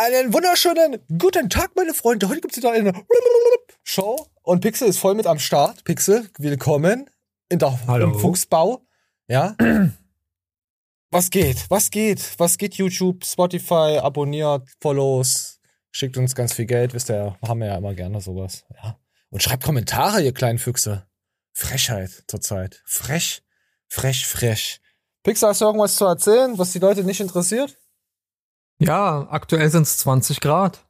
Einen wunderschönen guten Tag, meine Freunde. Heute gibt's wieder eine Show und Pixel ist voll mit am Start. Pixel, willkommen in der Hallo. im Fuchsbau. Ja. Was geht? Was geht? Was geht YouTube, Spotify, abonniert, Follows, schickt uns ganz viel Geld, wisst ihr haben wir ja immer gerne sowas. Ja. Und schreibt Kommentare, ihr kleinen Füchse. Frechheit zurzeit. Frech, frech, frech. Pixel, hast du irgendwas zu erzählen, was die Leute nicht interessiert? Ja, aktuell sind es 20 Grad.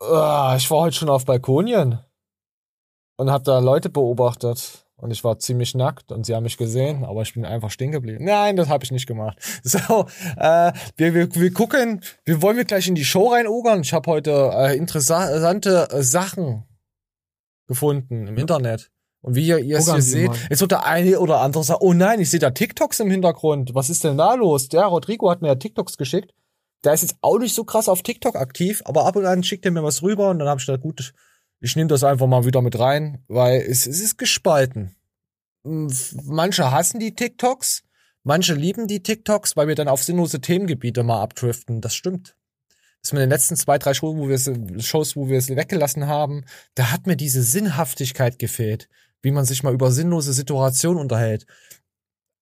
Ah, ich war heute schon auf Balkonien und habe da Leute beobachtet. Und ich war ziemlich nackt und sie haben mich gesehen, aber ich bin einfach stehen geblieben. Nein, das habe ich nicht gemacht. So, äh, wir, wir, wir gucken, wir wollen wir gleich in die Show reinogern. Ich habe heute äh, interessante äh, Sachen gefunden im Internet. Und wie ihr, ihr es hier seht, mal. jetzt wird der eine oder andere sagen, oh nein, ich sehe da TikToks im Hintergrund. Was ist denn da los? Der Rodrigo hat mir ja TikToks geschickt. Der ist jetzt auch nicht so krass auf TikTok aktiv, aber ab und an schickt er mir was rüber und dann habe ich gedacht, gut, ich nehme das einfach mal wieder mit rein, weil es, es ist gespalten. Manche hassen die TikToks, manche lieben die TikToks, weil wir dann auf sinnlose Themengebiete mal abdriften. Das stimmt. Das mit den letzten zwei, drei Shows, wo wir es, Shows, wo wir es weggelassen haben, da hat mir diese Sinnhaftigkeit gefehlt, wie man sich mal über sinnlose Situationen unterhält.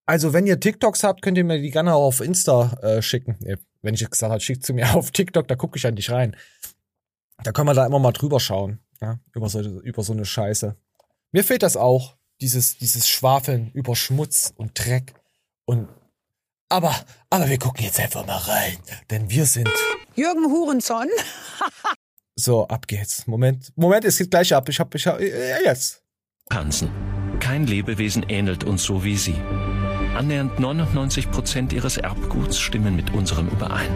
Also, wenn ihr TikToks habt, könnt ihr mir die gerne auch auf Insta äh, schicken. Wenn ich jetzt gesagt habe, schickt sie mir auf TikTok, da gucke ich an dich rein. Da können wir da immer mal drüber schauen, ja, über so, über so eine Scheiße. Mir fehlt das auch, dieses, dieses Schwafeln über Schmutz und Dreck und aber, aber wir gucken jetzt einfach mal rein, denn wir sind Jürgen Hurenson. so, ab geht's. Moment, Moment, es geht gleich ab. Ich hab, ich hab, jetzt. Hansen. Kein Lebewesen ähnelt uns so wie Sie. Annähernd 99 Prozent Ihres Erbguts stimmen mit unserem überein.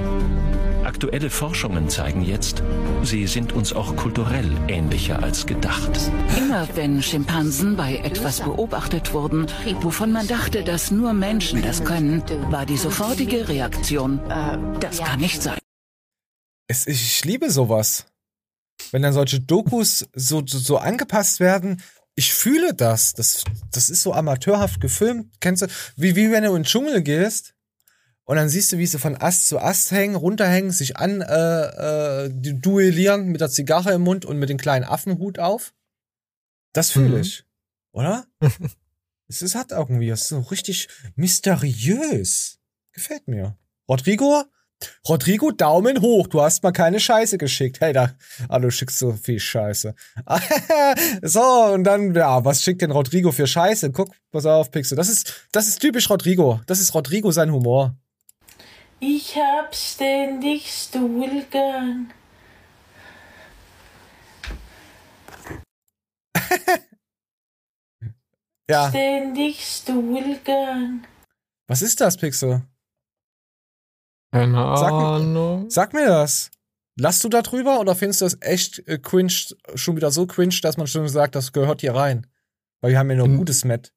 Aktuelle Forschungen zeigen jetzt, Sie sind uns auch kulturell ähnlicher als gedacht. Immer wenn Schimpansen bei etwas beobachtet wurden, wovon man dachte, dass nur Menschen das können, war die sofortige Reaktion, das kann nicht sein. Es, ich liebe sowas. Wenn dann solche Dokus so, so, so angepasst werden, ich fühle das. das. Das ist so amateurhaft gefilmt. Kennst du, wie, wie wenn du in den Dschungel gehst und dann siehst du, wie sie von Ast zu Ast hängen, runterhängen, sich an, äh, äh, duellieren mit der Zigarre im Mund und mit dem kleinen Affenhut auf. Das fühle Mhm. ich. Oder? es ist, hat irgendwie, es ist so richtig mysteriös. Gefällt mir. Rodrigo? Rodrigo, Daumen hoch. Du hast mal keine Scheiße geschickt. Hey, da, ah, du schickst so viel Scheiße. so, und dann, ja, was schickt denn Rodrigo für Scheiße? Guck, pass auf, Pixel. Das ist, das ist typisch Rodrigo. Das ist Rodrigo sein Humor. Ich hab ständig Stuhlgang. Ja, Ständig Stuhlgang. was ist das, Pixel? Keine Sag- Ahnung. Sag mir das. Lass du da drüber oder findest du das echt äh, cringe, schon wieder so cringe, dass man schon sagt, das gehört hier rein? Weil wir haben ja nur Hm. gutes Met.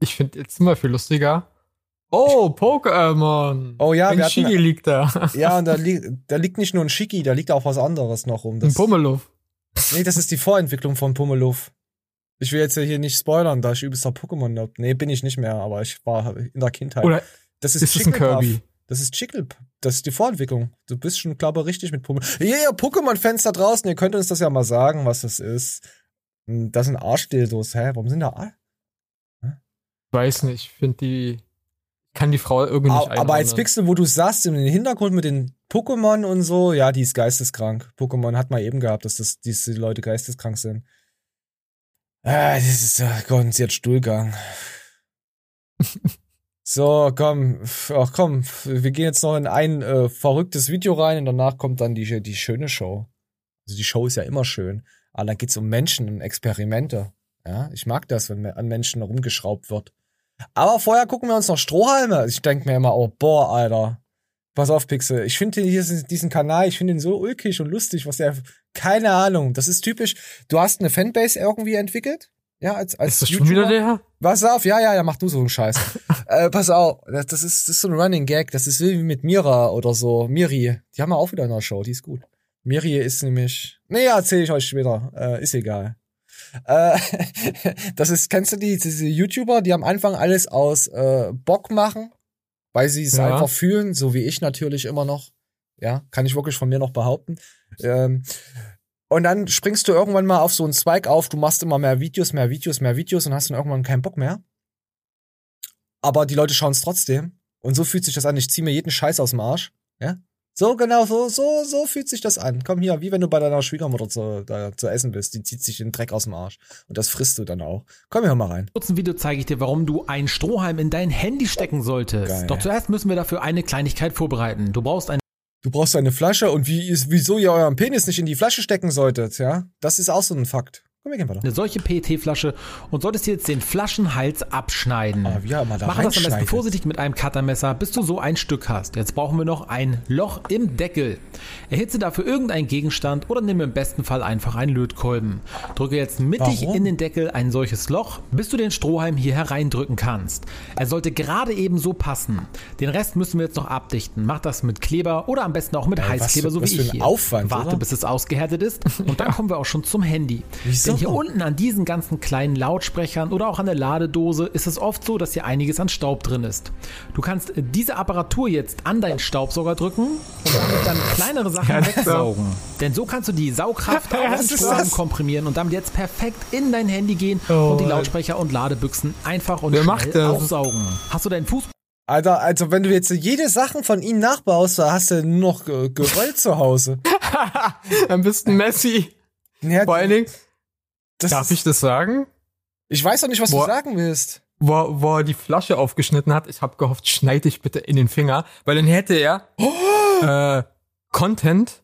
Ich finde jetzt immer viel lustiger. Oh, Pokémon. Oh ja, Ein wir hatten- Shigi liegt da. Ja, und da, li da liegt nicht nur ein Schicki, da liegt auch was anderes noch rum. Ein Das, Pummeluff. nee, das ist die Vorentwicklung von Pummeluff. Ich will jetzt ja hier nicht spoilern, da ich übelster Pokémon-Nerd. Nee, bin ich nicht mehr, aber ich war in der Kindheit. Oder das ist es ein Jigglypuff. Kirby? Das ist Jigglypuff. Das ist die Vorentwicklung. Du bist schon, glaube ich, richtig mit Pokémon. Ja, yeah, Pokémon-Fans da draußen, ihr könnt uns das ja mal sagen, was das ist. Hm, Das sind Arschdildos. Hä? Warum sind da Ar Ich weiß nicht, ich finde die. Kann die Frau irgendwie nicht Aber als. Pixel, wo du sagst, im Hintergrund mit den Pokémon und so, ja, die ist geisteskrank. Pokémon hat mal eben gehabt, dass das, diese Leute geisteskrank sind. Ah, das ist, oh Gott, sie hat Stuhlgang. so, komm, ach komm, wir gehen jetzt noch in ein äh, verrücktes Video rein und danach kommt dann die, die schöne Show. Also die Show ist ja immer schön. Aber da geht's um Menschen und Experimente. Ja, ich mag das, wenn an Menschen rumgeschraubt wird. Aber vorher gucken wir uns noch Strohhalme. Ich denke mir immer, oh, boah, Alter. Pass auf, Pixel. Ich finde diesen Kanal, ich finde ihn so ulkig und lustig, was der, keine Ahnung. Das ist typisch. Du hast eine Fanbase irgendwie entwickelt. Ja, als, als Ist das schon wieder der? Pass auf, ja, ja, ja, mach du so einen Scheiß. äh, pass auf, das, das, ist, das ist so ein Running Gag. Das ist wie mit Mira oder so. Miri. Die haben wir auch wieder in der Show, die ist gut. Miri ist nämlich. Nee, erzähle ich euch später. Äh, ist egal. Äh, das ist, kennst du die, diese YouTuber, die am Anfang alles aus äh, Bock machen, weil sie es Ja. einfach fühlen, so wie ich natürlich immer noch. Ja, kann ich wirklich von mir noch behaupten. Ähm, und dann springst du irgendwann mal auf so einen Zweig auf, du machst immer mehr Videos, mehr Videos, mehr Videos und hast dann irgendwann keinen Bock mehr. Aber die Leute schauen es trotzdem. Und so fühlt sich das an. Ich ziehe mir jeden Scheiß aus dem Arsch. Ja? So, genau, so, so, so fühlt sich das an. Komm hier, wie wenn du bei deiner Schwiegermutter zu, da, zu essen bist. Die zieht sich den Dreck aus dem Arsch. Und das frisst du dann auch. Komm hier mal rein. kurzen Video zeige ich dir, warum du einen Strohhalm in dein Handy stecken solltest. Geil. Doch zuerst müssen wir dafür eine Kleinigkeit vorbereiten. Du brauchst eine Du brauchst eine Flasche und wie wieso ihr euren Penis nicht in die Flasche stecken solltet, ja? Das ist auch so ein Fakt. Komm, wir gehen weiter. eine solche PET-Flasche und solltest dir jetzt den Flaschenhals abschneiden. Wie er immer da Mache das am besten vorsichtig mit einem Cuttermesser, bis du so ein Stück hast. Jetzt brauchen wir noch ein Loch im Deckel. Erhitze dafür irgendeinen Gegenstand oder nimm im besten Fall einfach einen Lötkolben. Drücke jetzt mittig Warum? in den Deckel ein solches Loch, bis du den Strohhalm hier hereindrücken kannst. Er sollte gerade eben so passen. Den Rest müssen wir jetzt noch abdichten. Mach das mit Kleber oder am besten auch mit Ey, was Heißkleber, für- so was wie ich hier. Aufwand, Warte, oder? bis es ausgehärtet ist und dann kommen wir auch schon zum Handy. Wieso? Denn hier unten an diesen ganzen kleinen Lautsprechern oder auch an der Ladedose ist es oft so, dass hier einiges an Staub drin ist. Du kannst äh, diese Apparatur jetzt an deinen Staubsauger drücken und damit dann kleinere Sachen Ja, wegsaugen. Denn so kannst du die Saugkraft auf ist Strohhalm das? komprimieren und damit jetzt perfekt in dein Handy gehen Oh, und die. Lautsprecher und Ladebüchsen einfach und Wer schnell aufsaugen. Hast du deinen Fuß Alter, also wenn du jetzt jede Sachen von ihnen nachbaust, da hast du nur noch Ge- Geröll zu Hause. Am besten Messi. Ja, Vor allen Dingen, das darf ich das sagen? ich weiß doch nicht, was Boah. du sagen willst. Wo, er- wo er die Flasche aufgeschnitten hat, ich habe gehofft, schneid dich bitte in den Finger, weil dann hätte er äh, Content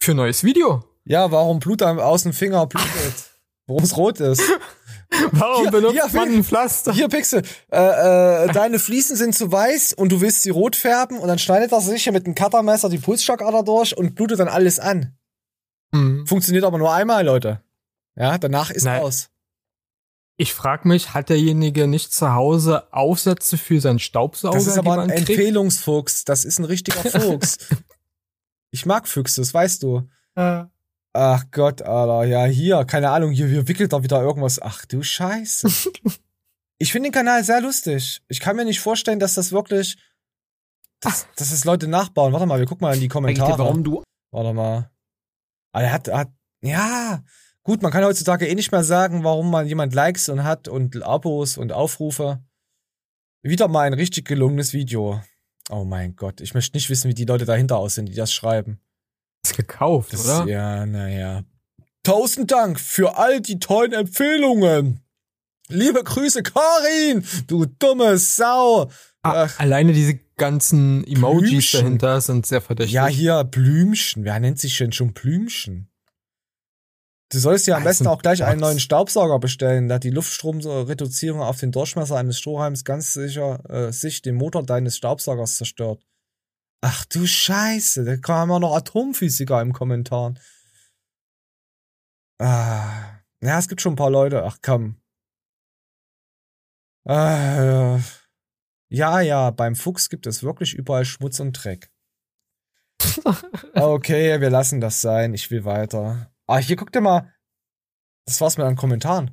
für neues Video. Ja, warum Blut am- aus dem Finger blutet? Warum es rot ist? Warum Hier- benutzt hier, man ein Pflaster? Hier, Pixel, äh, äh, deine Fliesen sind zu weiß und du willst sie rot färben und dann schneidet er sich hier mit einem Cuttermesser die Pulsschlagader durch und blutet dann alles an. Hm. Funktioniert aber nur einmal, Leute. Ja, danach ist Nein. aus. Ich frage mich, hat derjenige nicht zu Hause Aufsätze für seinen Staubsauger? Das ist aber ein kriegt? Empfehlungsfuchs. Das ist ein richtiger Fuchs. ich mag Füchse, das weißt du. Äh, Ach Gott, Alter. Ja, hier, keine Ahnung, hier, hier wickelt er wieder irgendwas. Ach du Scheiße. ich finde den Kanal sehr lustig. Ich kann mir nicht vorstellen, dass das wirklich, dass, dass das Leute nachbauen. Warte mal, wir gucken mal in die Kommentare. warum du Warte mal. Aber er hat, er hat, ja, gut, man kann heutzutage eh nicht mehr sagen, warum man jemand Likes und hat und Abos und Aufrufe. Wieder mal ein richtig gelungenes Video. Oh mein Gott, ich möchte nicht wissen, wie die Leute dahinter aussehen, die das schreiben. ist gekauft, Das, oder? Ja, naja. Tausend Dank für all die tollen Empfehlungen. Liebe Grüße, Karin, du dumme Sau. Ah, Ach. alleine diese ganzen Emojis Blümchen. dahinter sind sehr verdächtig. Ja, hier, Blümchen. Wer nennt sich denn schon Blümchen? Du sollst ja am besten auch gleich einen neuen Staubsauger bestellen, da die Luftstromreduzierung auf den Durchmesser eines Strohhalms ganz sicher äh, sich den Motor deines Staubsaugers zerstört. Ach du Scheiße, da kamen auch noch Atomphysiker im Kommentar. Ah, ja, es gibt schon ein paar Leute. Ach komm. Ah, ja, ja, beim Fuchs gibt es wirklich überall Schmutz und Dreck. Okay, wir lassen das sein. Ich will weiter. Ah, hier guck dir mal. Das war's mit den Kommentaren.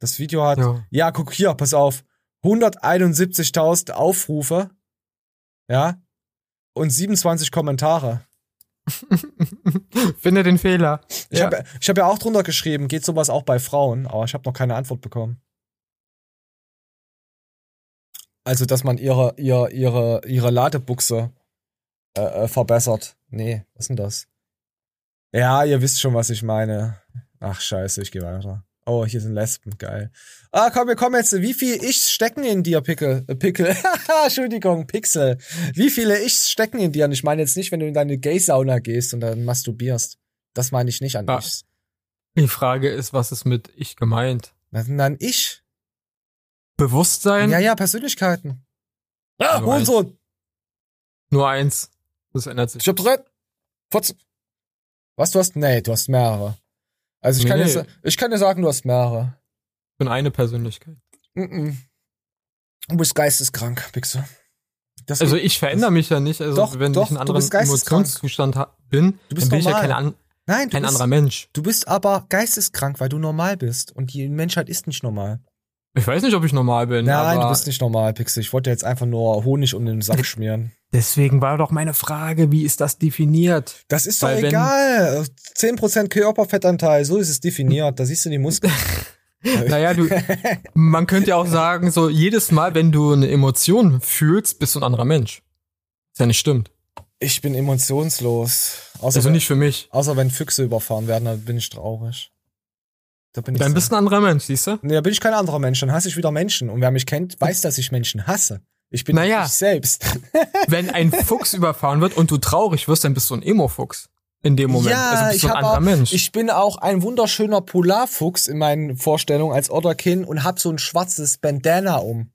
Das Video hat. Ja, Ja. guck hier, pass auf. 171.000 Aufrufe. Ja. Und 27 Kommentare. Finde den Fehler. Ich Ja. habe hab ja auch drunter geschrieben, geht sowas auch bei Frauen, aber ich habe noch keine Antwort bekommen. Also, dass man ihre, ihre, ihre, ihre Ladebuchse äh, äh, verbessert. Nee, was ist denn das? Ja, ihr wisst schon, was ich meine. Ach, scheiße, ich gehe weiter. Oh, hier sind Lesben, geil. Ah, komm, wir kommen jetzt. Wie viel Ichs stecken in dir, Pickel? Äh, Pickel. Entschuldigung, Pixel. Wie viele Ichs stecken in dir? Und ich meine jetzt nicht, wenn du in deine Gay-Sauna gehst und dann masturbierst. Das meine ich nicht an Ah. Ichs. Die Frage ist, was ist mit ich gemeint? Was denn dann ich? Bewusstsein? Ja, ja, Persönlichkeiten. Ah, Nur eins. Hurensohn. Nur eins. Das ändert sich. Ich hab drei. Fotz. Was, du hast? Nee, du hast mehrere. Also ich kann, Nee. dir, ich kann dir sagen, du hast mehrere. Ich bin eine Persönlichkeit. Mm-mm. Du bist geisteskrank, Pixel. Das Also ich verändere mich ja nicht. Also Doch, wenn doch, ich einen anderen. Emotionszustand bin, Du bist dann bin ich ja kein, an, Nein, kein bist, anderer Mensch. du bist aber geisteskrank, weil du normal bist. Und die Menschheit ist nicht normal. Ich weiß nicht, ob ich normal bin. Nein, aber du bist nicht normal, Pixel. Ich wollte jetzt einfach nur Honig um den Sack schmieren. Deswegen war doch meine Frage, wie ist das definiert? Das ist doch Weil wenn- egal. 10% Körperfettanteil, so ist es definiert. Da siehst du die Muskeln. Naja, du, man könnte ja auch sagen, so jedes Mal, wenn du eine Emotion fühlst, bist du ein anderer Mensch. Was ja nicht stimmt. Ich bin emotionslos. Außer, Also wenn, nicht für mich. außer wenn Füchse überfahren werden, dann bin ich traurig. Da bin ich Dann so- bist du ein anderer Mensch, siehst du? Nee, da bin ich kein anderer Mensch, dann hasse ich wieder Menschen. Und wer mich kennt, weiß, dass ich Menschen hasse. Ich bin Naja. ich selbst. Wenn ein Fuchs überfahren wird und du traurig wirst, dann bist du ein Emo-Fuchs. In dem Moment. Ja, also bist ich, du ein anderer auch, Mensch. ich bin auch ein wunderschöner Polarfuchs in meinen Vorstellungen als Otterkin und hab so ein schwarzes Bandana um.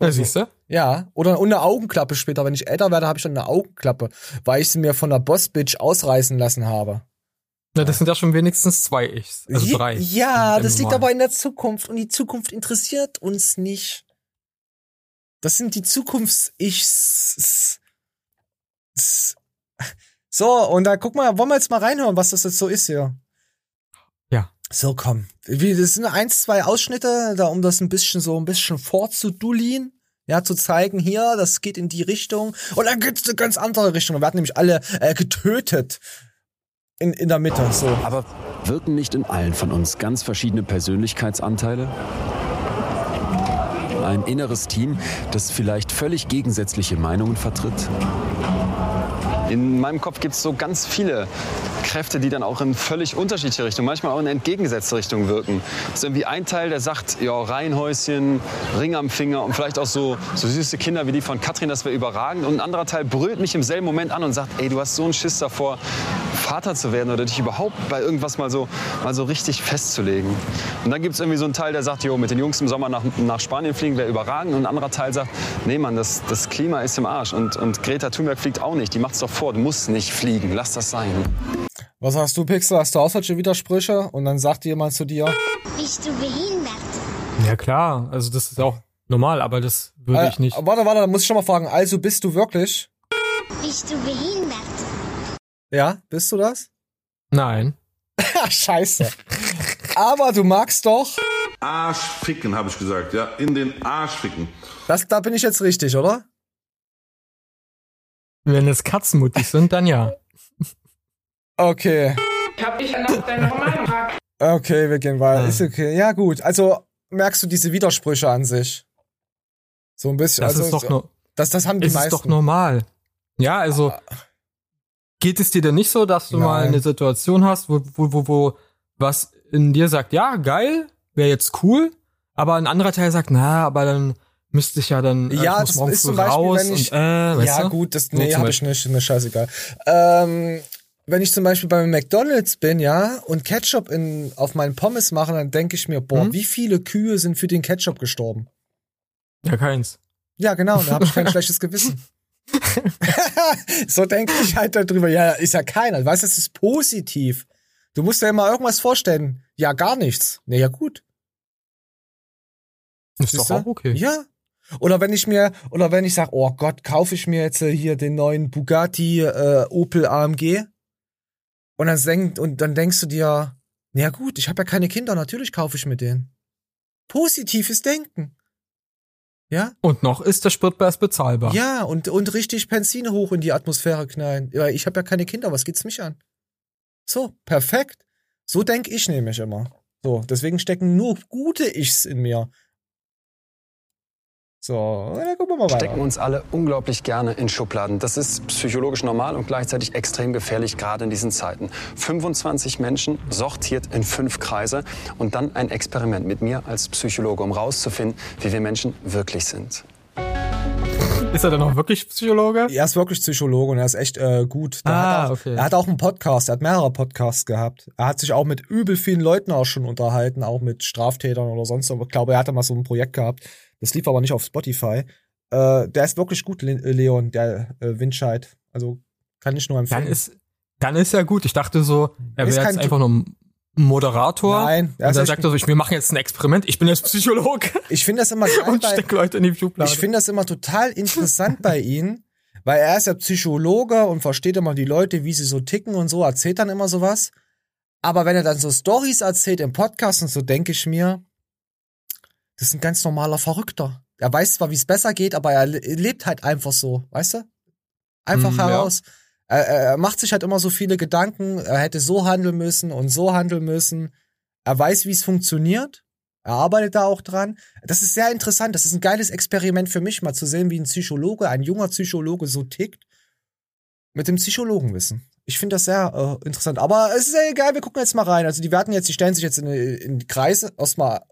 ja, siehst du? Ja, oder und eine Augenklappe später. Wenn ich älter werde, habe ich dann eine Augenklappe, weil ich sie mir von der Bossbitch ausreißen lassen habe. Na, das sind ja schon wenigstens zwei Ichs. Also Ja- drei. Ja, das liegt aber in der Zukunft und die Zukunft interessiert uns nicht. Das sind die Zukunfts-Ichs. So, und da guck mal, wollen wir jetzt mal reinhören, was das jetzt so ist hier. Ja. So, komm. Das sind eins, zwei Ausschnitte, da um das ein bisschen so ein bisschen vorzudulien. Ja, zu zeigen, hier, das geht in die Richtung. Und dann geht's eine ganz andere Richtung. Wir werden nämlich alle äh, getötet. In, in der Mitte, so. Aber wirken nicht in allen von uns ganz verschiedene Persönlichkeitsanteile? Ein inneres Team, das vielleicht völlig gegensätzliche Meinungen vertritt? In meinem Kopf gibt es so ganz viele Kräfte, die dann auch in völlig unterschiedliche Richtungen, manchmal auch in entgegengesetzte Richtungen wirken. Es ist irgendwie ein Teil, der sagt, ja, Reihenhäuschen, Ring am Finger und vielleicht auch so, so süße Kinder wie die von Katrin, das wäre überragend. Und ein anderer Teil brüllt mich im selben Moment an und sagt, ey, du hast so einen Schiss davor, Vater zu werden oder dich überhaupt bei irgendwas mal so, mal so richtig festzulegen. Und dann gibt es irgendwie so einen Teil, der sagt, jo, mit den Jungs im Sommer nach, nach Spanien fliegen wäre überragend. Und ein anderer Teil sagt, nee, Mann, das, das Klima ist im Arsch. Und, und Greta Thunberg fliegt auch nicht. Die macht's doch vor. Du musst nicht fliegen. Lass das sein. Was hast du, Pixel? Hast du auch solche Widersprüche? Und dann sagt jemand zu dir, Bist du behindert? Ja, klar. Also das ist auch normal, aber das würde äh, ich nicht. warte, warte, da muss ich schon mal fragen, also bist du wirklich? Bist du behindert? Ja, bist du das? Nein. Scheiße. Aber du magst doch, Arsch ficken, habe ich gesagt, ja. In den Arsch ficken. das, da bin ich jetzt richtig, oder? Wenn es Katzenmutig sind, dann ja. Okay. Ich hab dich nach Meinung gefragt. Okay, wir gehen weiter. Ah. Ist okay. Ja, gut. Also merkst du diese Widersprüche an sich? So ein bisschen. Das also, ist doch so- nur, das, das haben die es meisten. ist doch normal. Ja, also geht es dir denn nicht so, dass du mal Nein. eine Situation hast, wo, wo, wo, wo was in dir sagt, ja, geil, wäre jetzt cool, aber ein anderer Teil sagt, na, aber dann müsste ich ja dann äh, Ja, ich muss das ist zum Beispiel, raus wenn ich- und äh, weißt ja, du? gut, das So nee, zum habe ich nicht, ist mir scheißegal. Ähm, wenn ich zum Beispiel beim McDonalds bin, ja, und Ketchup in, auf meinen Pommes mache, dann denke ich mir, boah, Hm? wie viele Kühe sind für den Ketchup gestorben? Ja, keins. Ja, genau, da habe ich kein schlechtes Gewissen. so denke ich halt darüber. Ja, ist ja keiner. Weißt du, das ist positiv. Du musst dir mal irgendwas vorstellen. Ja, gar nichts. Nee, ja gut. Ist doch Siehste? auch okay. Ja. Oder wenn ich mir, oder wenn ich sage, oh Gott, kaufe ich mir jetzt äh, hier den neuen Bugatti äh, Opel AMG und dann, denk, und dann denkst du dir, na ja gut, ich habe ja keine Kinder, natürlich kaufe ich mir den. Positives Denken. Ja? Und noch ist der Spritpreis bezahlbar. Ja, und, und richtig Benzin hoch in die Atmosphäre knallen. Ja, ich habe ja keine Kinder, was geht's mich an? So, perfekt. So denk ich nämlich immer. So, deswegen stecken nur gute Ichs in mir. So, dann gucken wir mal stecken weiter. uns alle unglaublich gerne in Schubladen. Das ist psychologisch normal und gleichzeitig extrem gefährlich, gerade in diesen Zeiten. 25 Menschen sortiert in fünf Kreise und dann ein Experiment mit mir als Psychologe, um rauszufinden, wie wir Menschen wirklich sind. Ist er dann auch wirklich Psychologe? Er ist wirklich Psychologe und er ist echt äh, gut. Der Ah, hat auch, okay. Er hat auch einen Podcast, er hat mehrere Podcasts gehabt. Er hat sich auch mit übel vielen Leuten auch schon unterhalten, auch mit Straftätern oder sonst was. Ich glaube, er hatte mal so ein Projekt gehabt. Das lief aber nicht auf Spotify. Äh, der ist wirklich gut, Le Leon, der äh, Windscheid. Also kann ich nur empfehlen. Dann ist, dann ist ja gut. Ich dachte so, er Ist wäre jetzt einfach nur ein Moderator. Nein, er und dann sagt er so, ich, wir machen jetzt ein Experiment, ich bin jetzt Psychologe ich finde das immer geil, und steck Leute in die Schublade. ich finde das immer total interessant bei ihm, weil er ist ja Psychologe und versteht immer die Leute, wie sie so ticken und so, erzählt dann immer sowas. Aber wenn er dann so Stories erzählt im Podcast und so, denke ich mir, Das ist ein ganz normaler Verrückter. Er weiß zwar, wie es besser geht, aber er le- lebt halt einfach so, weißt du? Einfach ja. heraus. Er, er er macht sich halt immer so viele Gedanken, er hätte so handeln müssen und so handeln müssen. Er weiß, wie es funktioniert. Er arbeitet da auch dran. Das ist sehr interessant. Das ist ein geiles Experiment für mich, mal zu sehen, wie ein Psychologe, ein junger Psychologe so tickt. Mit dem Psychologenwissen. Ich finde das sehr äh, interessant. Aber es ist ja egal, wir gucken jetzt mal rein. Also die werden jetzt, die stellen sich jetzt in, in Kreise erstmal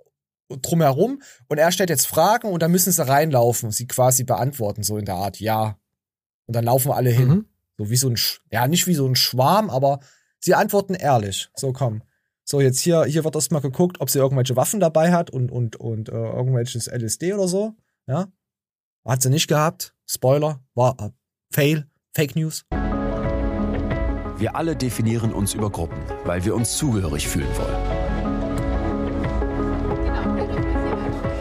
drumherum und er stellt jetzt Fragen und dann müssen sie reinlaufen und sie quasi beantworten, so in der Art Ja. Und dann laufen alle hin. Mhm. So wie so ein, Sch ja, nicht wie so ein Schwarm, aber sie antworten ehrlich. So, komm. So, jetzt hier, hier wird erstmal geguckt, ob sie irgendwelche Waffen dabei hat und, und, und äh, irgendwelches LSD oder so. Ja. Hat sie nicht gehabt. Spoiler. War äh, Fail. Fake News. Wir alle definieren uns über Gruppen, weil wir uns zugehörig fühlen wollen.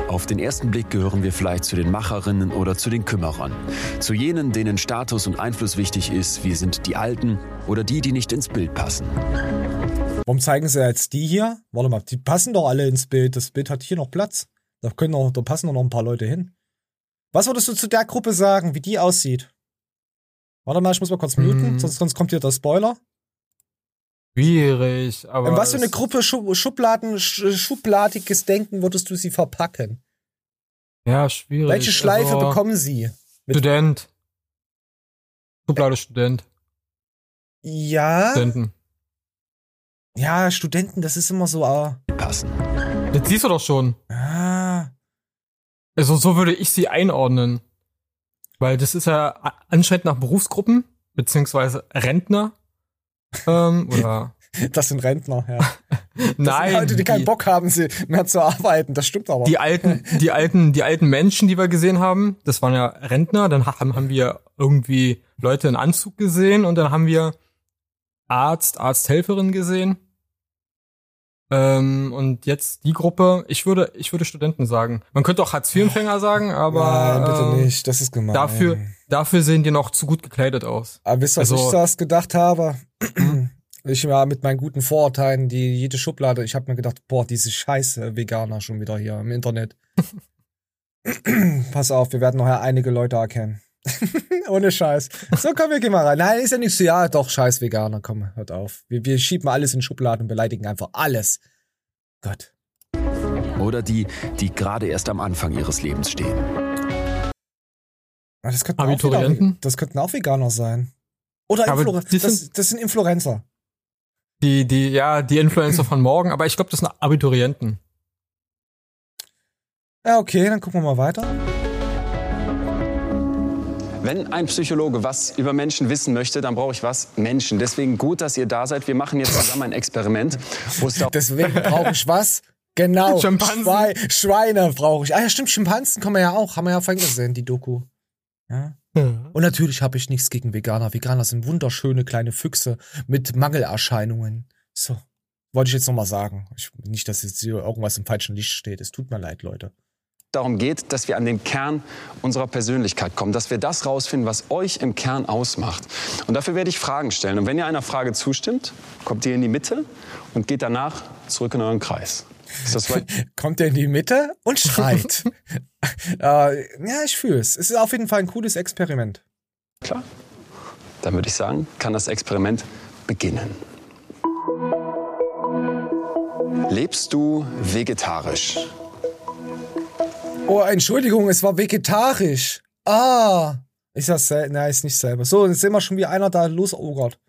Auf den ersten Blick gehören wir vielleicht zu den Macherinnen oder zu den Kümmerern. Zu jenen, denen Status und Einfluss wichtig ist. Wir sind die Alten oder die, die nicht ins Bild passen. Warum zeigen sie jetzt die hier? Warte mal, die passen doch alle ins Bild. Das Bild hat hier noch Platz. Da können noch, da passen doch noch ein paar Leute hin. Was würdest du zu der Gruppe sagen, wie die aussieht? Warte mal, ich muss mal kurz muten, Hm. sonst, sonst kommt hier der Spoiler. Schwierig, aber. In was für eine Gruppe Schub Schubladen, sch schubladiges Denken würdest du sie verpacken? Ja, schwierig. Welche Schleife also, bekommen sie? Student. Schublade Student. Ja, Studenten. ja, Studenten, das ist immer so, ah, Passen. Das siehst du doch schon. ah, Also so würde ich sie einordnen. Weil das ist ja anscheinend nach Berufsgruppen, beziehungsweise Rentner. Ähm, oder. das sind Rentner, ja. Das Nein. sind Leute, die keinen die- Bock haben, sie mehr zu arbeiten, das stimmt aber. die alten, die alten, die alten Menschen, die wir gesehen haben, das waren ja Rentner. Dann haben, haben wir irgendwie Leute in Anzug gesehen und dann haben wir Arzt, Arzthelferin gesehen. Ähm, und jetzt die Gruppe, ich würde, ich würde Studenten sagen. Man könnte auch Hartz-IV-Empfänger sagen, aber Nein, bitte ähm, nicht, das ist gemein. dafür, dafür sehen die noch zu gut gekleidet aus. Aber wisst ihr, was Also- ich das gedacht habe? Ich war mit meinen guten Vorurteilen, die jede Schublade, ich habe mir gedacht, boah, diese scheiße Veganer schon wieder hier im Internet. Pass auf, wir werden nachher einige Leute erkennen. Ohne Scheiß. So, komm, wir gehen mal rein. Nein, ist ja nicht so, ja, doch, scheiß Veganer, komm, hört auf. Wir, wir schieben alles in Schubladen und beleidigen einfach alles. Gott. Oder die, die gerade erst am Anfang ihres Lebens stehen. Ah, Das könnten, auch Abiturienten? wieder, das könnten auch Veganer sein. Oder Influ das, sind- das sind Influencer. Die, die, ja, die Influencer von morgen, aber ich glaube, das sind Abiturienten. Ja, okay, dann gucken wir mal weiter. Wenn ein Psychologe was über Menschen wissen möchte, dann brauche ich was? Menschen. Deswegen gut, dass ihr da seid. Wir machen jetzt zusammen ein Experiment, Deswegen brauche ich was? Genau. Schimpansen. Schwei Schweine brauche ich. Ah ja, stimmt, Schimpansen kommen wir ja auch. Haben wir ja vorhin gesehen, die Doku. Ja. Und natürlich habe ich nichts gegen Veganer. Veganer sind wunderschöne kleine Füchse mit Mangelerscheinungen. So. Wollte ich jetzt nochmal sagen. Ich, nicht, dass jetzt hier irgendwas im falschen Licht steht. Es tut mir leid, Leute. Darum geht, dass wir an den Kern unserer Persönlichkeit kommen, dass wir das rausfinden, was euch im Kern ausmacht. Und dafür werde ich Fragen stellen. Und wenn ihr einer Frage zustimmt, kommt ihr in die Mitte und geht danach zurück in euren Kreis. Kommt er in die Mitte und schreit. äh, ja, ich fühle es. Es ist auf jeden Fall ein cooles Experiment. klar? Dann würde ich sagen, kann das Experiment beginnen. Lebst du vegetarisch? Oh, Entschuldigung, es war vegetarisch. Ah. Ist das selber? Nein, ist nicht selber. So, jetzt sehen wir schon, wie einer da losogert.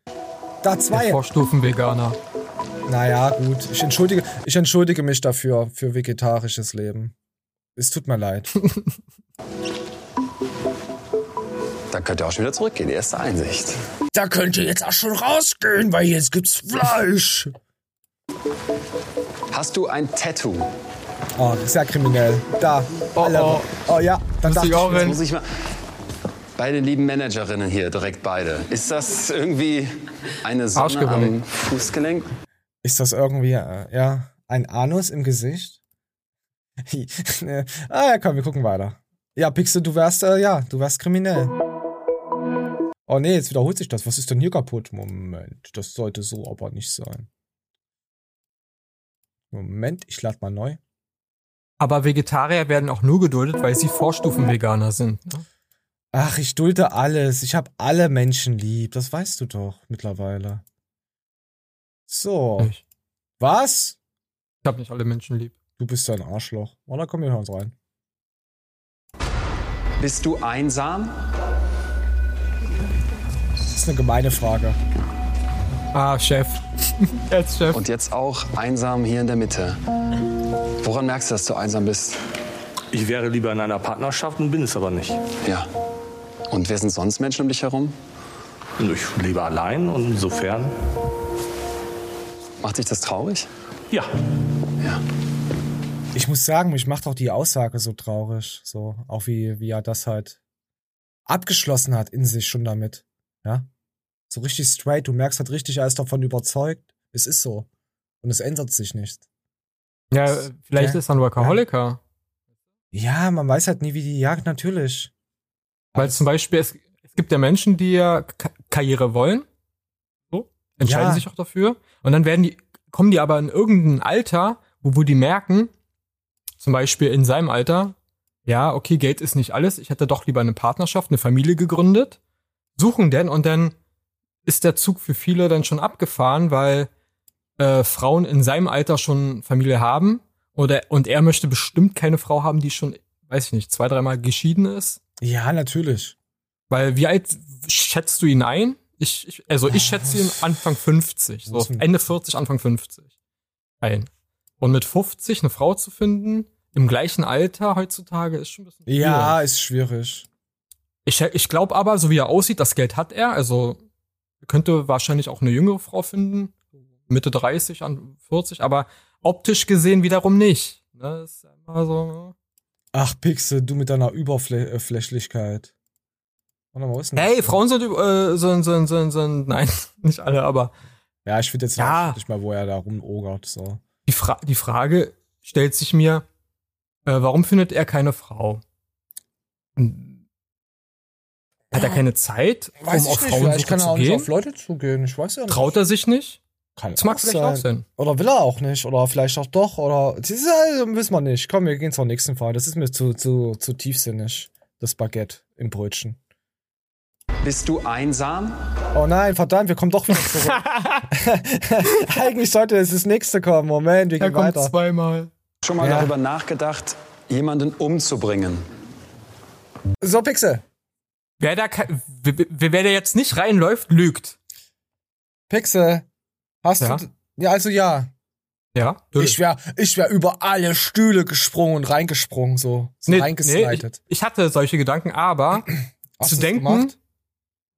Da Der zwei. Vorstufen-Veganer. Naja, gut. Ich entschuldige, ich entschuldige mich dafür, für vegetarisches Leben. Es tut mir leid. Dann könnt ihr auch schon wieder zurückgehen. Die erste Einsicht. da könnt ihr jetzt auch schon rausgehen, weil jetzt gibt's Fleisch. Hast du ein Tattoo? Oh, sehr kriminell. Da. alle. oh. oh ja, dann Muss dachte ich auch rein. muss ich mal. Beide lieben Managerinnen hier, direkt beide. Ist das irgendwie eine Sonne am Fußgelenk? ist das irgendwie, äh, ja, ein Anus im Gesicht? Ah ja, komm, wir gucken weiter. Ja, Pixel, du wärst, äh, ja, du wärst kriminell. Oh nee, jetzt wiederholt sich das. Was ist denn hier kaputt? Moment, das sollte so aber nicht sein. Moment, ich lade mal neu. Aber Vegetarier werden auch nur geduldet, weil sie Vorstufen-Veganer sind. Ne? Ach, ich dulde alles. Ich habe alle Menschen lieb. Das weißt du doch mittlerweile. So. Ich, Was? ich habe nicht alle Menschen lieb. Du bist ein Arschloch. Oder komm, wir hören uns rein. Bist du einsam? Das ist eine gemeine Frage. Ah, Chef. Jetzt Chef. Und jetzt auch einsam hier in der Mitte. Woran merkst du, dass du einsam bist? Ich wäre lieber in einer Partnerschaft und bin es aber nicht. Ja. Und wer sind sonst Menschen um dich herum? Ich lebe allein und insofern, Macht dich das traurig? ja. Ja. Ich muss sagen, mich macht auch die Aussage so traurig. So, auch wie, wie er das halt abgeschlossen hat in sich schon damit. Ja. So richtig straight. Du merkst halt richtig, er ist davon überzeugt. Es ist so. Und es ändert sich nicht. Ja, vielleicht Ja. ist er ein Workaholiker. Ja, man weiß halt nie, wie die Jagd natürlich. Weil zum Beispiel, es, es gibt ja Menschen, die ja Ka Karriere wollen. So, entscheiden Ja. sich auch dafür. Und dann werden die, kommen die aber in irgendein Alter, wo, wo die merken, zum Beispiel in seinem Alter, ja, okay, Geld ist nicht alles, ich hätte doch lieber eine Partnerschaft, eine Familie gegründet, suchen denn und dann ist der Zug für viele dann schon abgefahren, weil äh, Frauen in seinem Alter schon Familie haben oder und er möchte bestimmt keine Frau haben, die schon, weiß ich nicht, zwei, dreimal geschieden ist. Ja, natürlich. Weil wie alt schätzt du ihn ein? Ich, ich also ich schätze ihn Anfang 50, so Ende 40, Anfang 50 ein. Und mit 50 eine Frau zu finden im gleichen Alter heutzutage ist schon ein bisschen Ja, schwierig. ist schwierig. Ich, ich glaube aber, so wie er aussieht, das Geld hat er. Also könnte wahrscheinlich auch eine jüngere Frau finden, Mitte 30 an 40, aber optisch gesehen wiederum nicht. Ne, ist immer so. ne? Ach, Pixel, du mit deiner Überflächlichkeit. Hey? Frauen sind, äh, sind, sind, sind, sind, nein, nicht alle, aber Ja, ich finde jetzt Ja. nicht mal, wo er da rumogert. So. die, Fra die Frage stellt sich mir, äh, warum findet er keine Frau? Hm. Hat er keine Zeit, um Weiß ich auf nicht, Frauen vielleicht kann er zu auch nicht gehen? auf Leute zugehen. Ich weiß ja nicht. Traut er sich nicht? Kann Das mag auch vielleicht auch sein. Oder will er auch nicht. Oder vielleicht auch doch. Oder. Das ist, ja- wissen wir nicht. Komm, wir gehen zur nächsten Frage. Das ist mir zu, zu, zu tiefsinnig. Das Baguette im Brötchen. Bist du einsam? Oh nein, verdammt, wir kommen doch wieder zurück. Eigentlich sollte jetzt das nächste kommen. Moment, wir Er gehen kommt weiter. zweimal. Schon mal Ja. darüber nachgedacht, jemanden umzubringen? So, Pixel. Wer da, ke- wer, wer wer da jetzt nicht reinläuft, lügt. Pixel. Hast Ja. du. Ja, also ja. Ja? Ich wär, ich wär über alle Stühle gesprungen und reingesprungen, so. so nee, nee, ich, ich hatte solche Gedanken, aber zu denken. gemacht?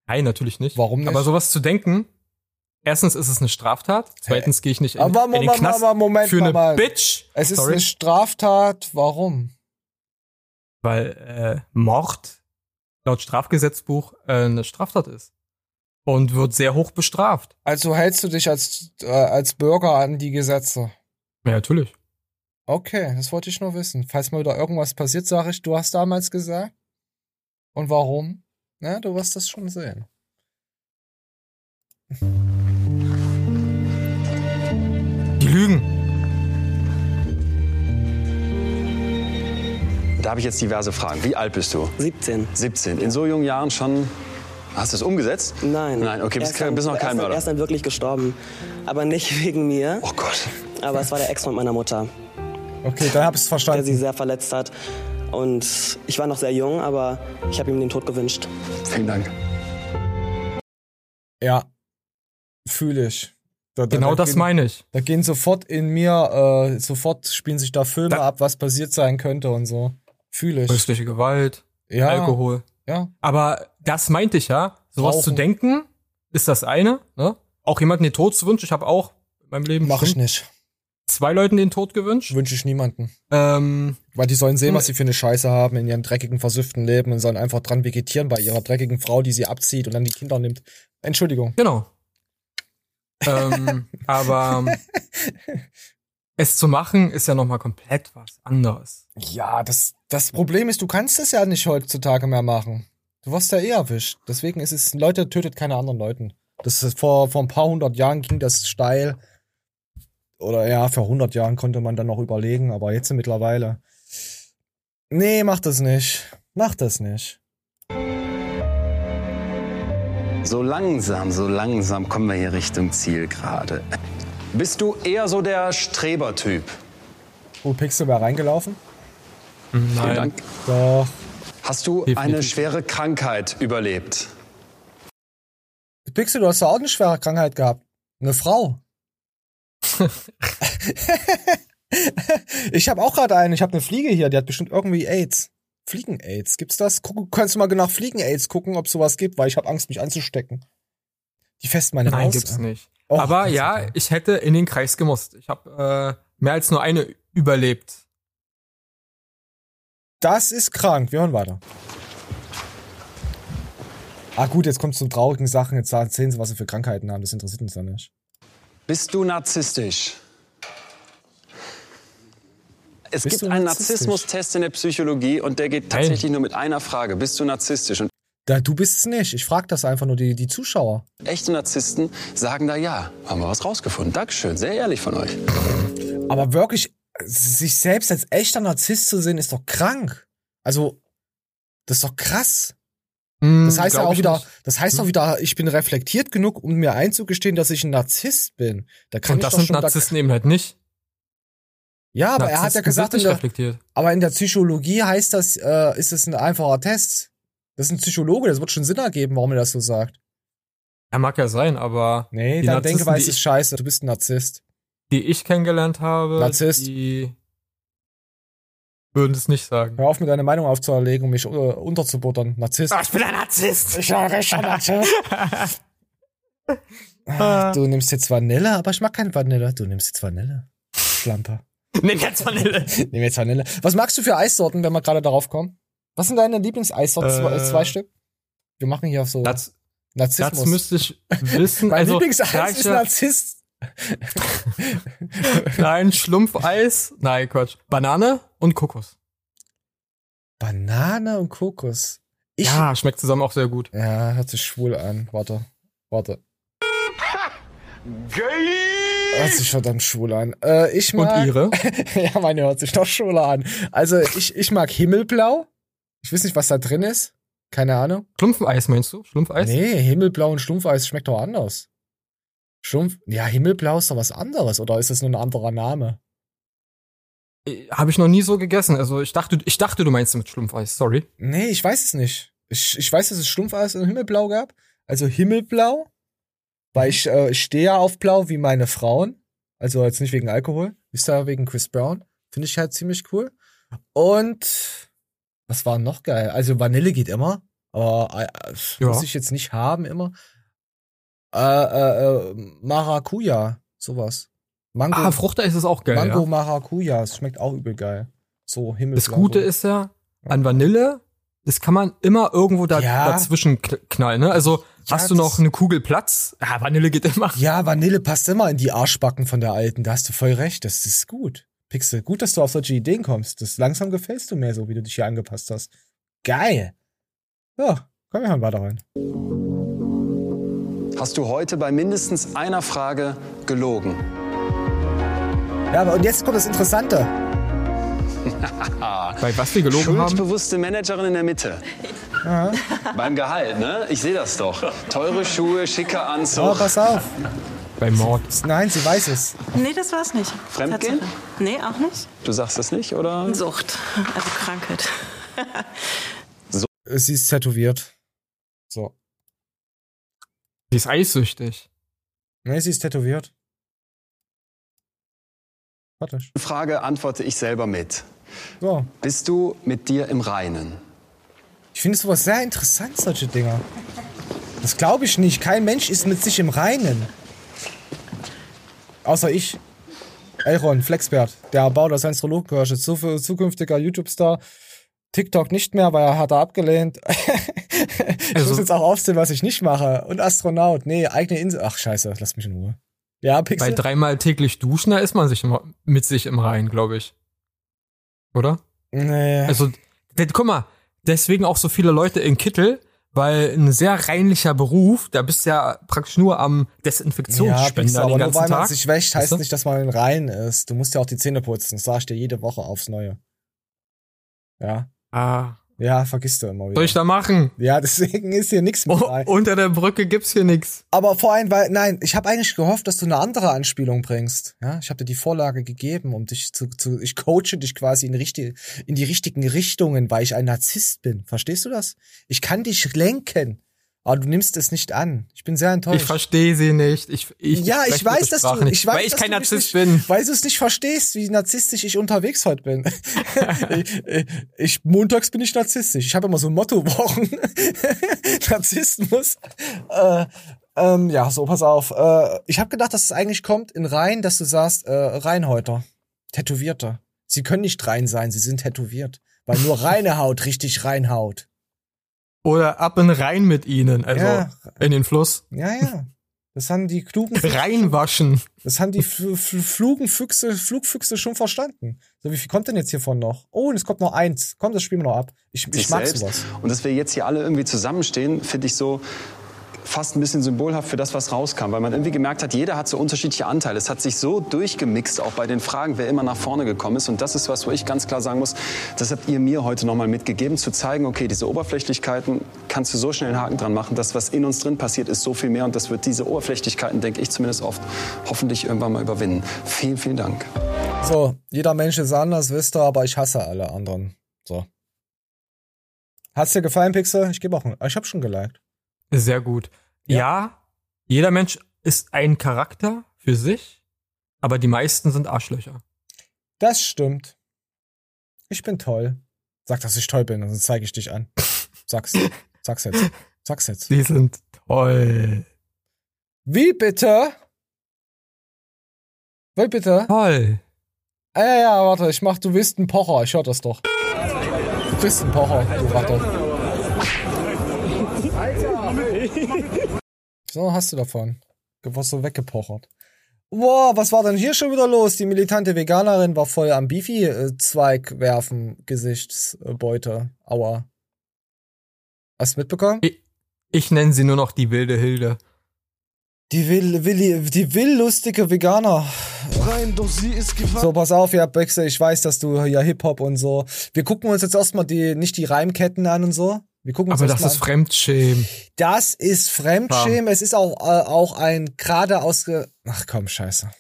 Nein, natürlich nicht. Warum nicht? Aber sowas zu denken, erstens ist es eine Straftat, zweitens gehe ich nicht in, Aber, in den aber, Knast aber, Moment für eine mal. Bitch. Es ist Sorry. eine Straftat. Warum? weil äh, Mord laut Strafgesetzbuch äh, eine Straftat ist und wird sehr hoch bestraft. Also hältst du dich als, äh, als Bürger an die Gesetze? Ja, natürlich. Okay, das wollte ich nur wissen. Falls mal wieder irgendwas passiert, sage ich, du hast damals gesagt. Und warum? Na, du wirst das schon sehen. Die lügen. Da habe ich jetzt diverse Fragen. Wie alt bist du? 17. 17. In so jungen Jahren schon. Hast du es umgesetzt? Nein. Nein, okay, bist, ist dann- bist noch kein dann- Er Mörder. ist dann wirklich gestorben. Aber nicht wegen mir. Oh Gott. Aber es war der Ex-Freund meiner Mutter, Okay, dann hab ich's der sie verstanden. sehr verletzt hat. Und ich war noch sehr jung, aber ich habe ihm den Tod gewünscht. Vielen Dank. Ja, fühle ich. Da, da, Genau da das gehen, meine ich. Da gehen sofort in mir, äh, sofort spielen sich da Filme Da- ab, was passiert sein könnte und so. Fühle ich. Häusliche Gewalt, Ja, Alkohol. ja. Aber das meinte ich ja. Sowas Rauchen. zu denken ist das eine. Ne? Auch jemanden den Tod zu wünschen. Ich habe auch in meinem Leben Mach ich nicht. zwei Leuten den Tod gewünscht. Wünsche ich niemanden. Ähm, Weil die sollen sehen, Hm. was sie für eine Scheiße haben in ihrem dreckigen, versüfften Leben und sollen einfach dran vegetieren bei ihrer dreckigen Frau, die sie abzieht und dann die Kinder nimmt. Entschuldigung. Genau. ähm, aber es zu machen ist ja noch mal komplett was anderes. Ja, das, das Problem ist, du kannst es ja nicht heutzutage mehr machen. Du wirst ja eh erwischt. Deswegen ist es, Leute tötet keine anderen Leuten. Das ist vor, vor ein paar hundert Jahren ging das steil. Oder ja, vor hundert Jahren konnte man dann noch überlegen, aber jetzt mittlerweile. Nee, mach das nicht. Mach das nicht. So langsam, so langsam kommen wir hier Richtung Zielgerade. Bist du eher so der Strebertyp? Wo Pixel war reingelaufen? Vielen Dank. Doch. Hast du eine schwere Krankheit überlebt? Pixel, du hast doch auch eine schwere Krankheit gehabt. Eine Frau. ich habe auch gerade eine. Ich habe eine Fliege hier, die hat bestimmt irgendwie AIDS. Fliegen-AIDS. Gibt's das? Guck, kannst du mal nach Fliegen-AIDS gucken, ob sowas gibt, weil ich habe Angst, mich anzustecken. Die fest meine Nein, Maus gibt's an. nicht. Och, Aber ja, ich hätte in den Kreis gemusst. Ich habe äh, mehr als nur eine überlebt. Das ist krank. Wir hören weiter. Ah gut, jetzt kommt zu traurigen Sachen. Jetzt erzählen sie, was sie für Krankheiten haben. Das interessiert uns ja nicht. Bist du narzisstisch? Es Bist gibt einen? Narzissmustest in der Psychologie und der geht tatsächlich nur mit einer Frage. Bist du narzisstisch? Und Da, du bist es nicht. Ich frage das einfach nur die, die Zuschauer. echte Narzissten sagen da ja. Haben wir was rausgefunden. Dankeschön, sehr ehrlich von euch. Aber wirklich, sich selbst als echter Narzisst zu sehen, ist doch krank. Also, das ist doch krass. Hm, Das heißt ja auch wieder, nicht. das heißt doch wieder, ich bin reflektiert genug, um mir einzugestehen, dass ich ein Narzisst bin. Da kann Und das sind schon da- Narzissten eben halt nicht. Ja, aber er hat ja Narzissten gesagt, in der, aber in der Psychologie heißt das, äh, ist es ein einfacher Test. Das ist ein Psychologe, das wird schon Sinn ergeben, warum er das so sagt. Ja, mag ja sein, aber Nee, deine Narzissten, ist scheiße, du bist ein Narzisst. Die ich kennengelernt habe, Narzisst. die würden es nicht sagen. Hör auf, mir deine Meinung aufzuerlegen und mich äh, unterzubuttern. Narzisst. ich bin ein Narzisst. Ich bin ein rechter Narzisst. Ah, Du nimmst jetzt Vanille, aber ich mag keine Vanille. Du nimmst jetzt Vanille. Schlampe. Nimm jetzt Vanille. Nimm jetzt Vanille. Was magst du für Eissorten, wenn wir gerade darauf kommen? Was sind deine Lieblingseissorten? Zwei, Äh, zwei Stück? Wir machen hier so Das, Narzissmus. das müsste ich wissen. mein also, Lieblingseis ist Narzisst. Nein, Schlumpfeis. Nein, Quatsch. Banane und Kokos. Banane und Kokos. Ich, ja, schmeckt zusammen auch sehr gut. Ja, hört sich schwul an. Warte, warte. Hört sich verdammt schwul an. Äh, ich mag, Und ihre? ja, meine hört sich noch schwuler an. Also ich, ich mag Himmelblau. Ich weiß nicht, was da drin ist. Keine Ahnung. Schlumpfeis meinst du? Schlumpfeis? Nee, Himmelblau und Schlumpfeis schmeckt doch anders. Schlumpf, ja, Himmelblau ist doch was anderes, oder ist das nur ein anderer Name? Habe ich noch nie so gegessen. Also ich dachte, ich dachte, du meinst mit Schlumpfeis. Sorry. Nee, ich weiß es nicht. Ich, ich weiß, dass es Schlumpfeis und Himmelblau gab. Also Himmelblau, weil ich, äh, ich stehe ja auf Blau wie meine Frauen. Also jetzt nicht wegen Alkohol. Ist da wegen Chris Brown. Finde ich halt ziemlich cool. Und was war noch geil? Also Vanille geht immer. Aber äh, Ja. muss ich jetzt nicht haben immer. Äh, äh, äh, Maracuja, sowas. Mango, Ah, Fruchteis ist auch geil. Mango ja. Maracuja, es schmeckt auch übel geil. So Himmelblau. Das Gute ist ja, an Vanille, das kann man immer irgendwo da, Ja. dazwischen kn- knallen. Ne? Also Ja, hast du noch eine Kugel Platz? Ja, Vanille geht immer. Ja, Vanille passt immer in die Arschbacken von der alten. Da hast du voll recht. Das ist gut. Pixel, gut, dass du auf solche Ideen kommst. Das langsam gefällst du mir so, wie du dich hier angepasst hast. Geil. Ja, komm, wir hören weiter rein. Hast du heute bei mindestens einer Frage gelogen? Ja, aber und jetzt kommt das Interessante. Bei was wir gelogen haben? Schuldbewusste Managerin in der Mitte. Beim Gehalt, ne? Ich sehe das doch. Teure Schuhe, schicker Oh, Anzug. pass auf. Bei Mord. Nein, sie weiß es. Nee, das war's nicht. Fremdgehen? Nee, auch nicht. Du sagst das nicht, oder? Sucht. Also Krankheit. Sie ist tätowiert. So. Die ist eissüchtig. Nee, sie ist tätowiert. Warte. Frage antworte ich selber mit. So. Bist du mit dir im Reinen? Ich finde sowas sehr interessant, solche Dinger. Das glaube ich nicht. Kein Mensch ist mit sich im Reinen. Außer ich. Elron, Flexbert, der aus Astrologenkirche, zu, zukünftiger YouTube-Star. TikTok nicht mehr, weil er hat er abgelehnt. ich Also- muss jetzt auch aufzählen, was ich nicht mache. Und Astronaut, nee, eigene Insel. Ach scheiße, lass mich in Ruhe. Ja, Bei Pixel. dreimal täglich duschen, da ist man sich immer, mit sich im Rein, glaube ich. Oder? Nee. Also, guck mal, deswegen auch so viele Leute in Kittel, weil ein sehr reinlicher Beruf, da bist du ja praktisch nur am ja, Desinfektionsspender aber den nur ganzen weil man sich wäscht, heißt Weißt du? nicht, dass man rein ist. Du musst ja auch die Zähne putzen. Das sag ich dir jede Woche aufs Neue. Ja. Ah. Ja, vergisst du immer wieder. Soll ich da machen? Ja, deswegen ist hier nichts mit Oh, unter der Brücke gibt's hier nix. Aber vor allem, weil, nein, ich habe eigentlich gehofft, dass du eine andere Anspielung bringst. Ja, ich habe dir die Vorlage gegeben, um dich zu, zu ich coache dich quasi in, richtig, in die richtigen Richtungen, weil ich ein Narzisst bin. Verstehst du das? Ich kann dich lenken, aber du nimmst es nicht an. Ich bin sehr enttäuscht. Ich verstehe sie nicht. Ich, ich ja, ich weiß, dass du, nicht, ich weiß, weil ich dass kein Narzisst bin. weil du es nicht verstehst, wie narzisstisch ich unterwegs heute bin. ich, ich, montags bin ich narzisstisch. Ich habe immer so Mottowochen. Narzissmus. Äh, ähm, ja, so, pass auf. Äh, ich habe gedacht, dass es eigentlich kommt in rein, dass du sagst, äh, Reinhäuter, Tätowierte. Sie können nicht rein sein, sie sind tätowiert. Weil nur reine Haut richtig reinhaut. Oder ab und rein mit ihnen, also Ja. in den Fluss. Ja, ja. Das haben die klugen Reinwaschen. Das haben die Fl Fl Flugenfüchse, Flugfüchse schon verstanden. So, wie viel kommt denn jetzt hiervon noch? Oh, und es kommt noch eins. Komm, das spielen wir noch ab. Ich, ich mag selbst. sowas. Und dass wir jetzt hier alle irgendwie zusammenstehen, finde ich so fast ein bisschen symbolhaft für das, was rauskam, weil man irgendwie gemerkt hat, jeder hat so unterschiedliche Anteile. Es hat sich so durchgemixt, auch bei den Fragen, wer immer nach vorne gekommen ist. Und das ist was, wo ich ganz klar sagen muss, das habt ihr mir heute nochmal mitgegeben, zu zeigen, okay, diese Oberflächlichkeiten kannst du so schnell einen Haken dran machen. Das, was in uns drin passiert, ist so viel mehr. Und das wird diese Oberflächlichkeiten, denke ich zumindest oft, hoffentlich irgendwann mal überwinden. Vielen, vielen Dank. So, jeder Mensch ist anders, wisst ihr, aber ich hasse alle anderen. So. Hat's dir gefallen, Pixel? Ich gebe auch ich habe schon geliked. Sehr gut. Ja. jeder Mensch ist ein Charakter für sich, aber die meisten sind Arschlöcher. Das stimmt. Ich bin toll. Sag, dass ich toll bin, sonst zeige ich dich an. Sag's. Sag's jetzt. Sag's jetzt. Die sind toll. Wie bitte? Wie bitte? Toll. Ah, ja, ja, warte, ich mach, du willst einen Pocher, ich hör das doch. Du kriegst einen Pocher, du Ratte. So hast du davon. Du warst so weggepochert. Boah, was war denn hier schon wieder los? Die militante Veganerin war voll am Beefy-Zweig werfen, Gesichtsbeute. Aua. Hast du mitbekommen? Ich, ich nenne sie nur noch die wilde Hilde. Die will, will, die will lustige Veganer. Rein, doch sie ist gefangen. So, pass auf, ja, Bexe, ich weiß, dass du ja Hip-Hop und so. Wir gucken uns jetzt erstmal die, nicht die Reimketten an und so. Wir gucken uns Aber das mal ist. Fremdschämen. Das ist Fremdschämen. Es ist auch, äh, auch ein gerade ausge. Ach komm, scheiße.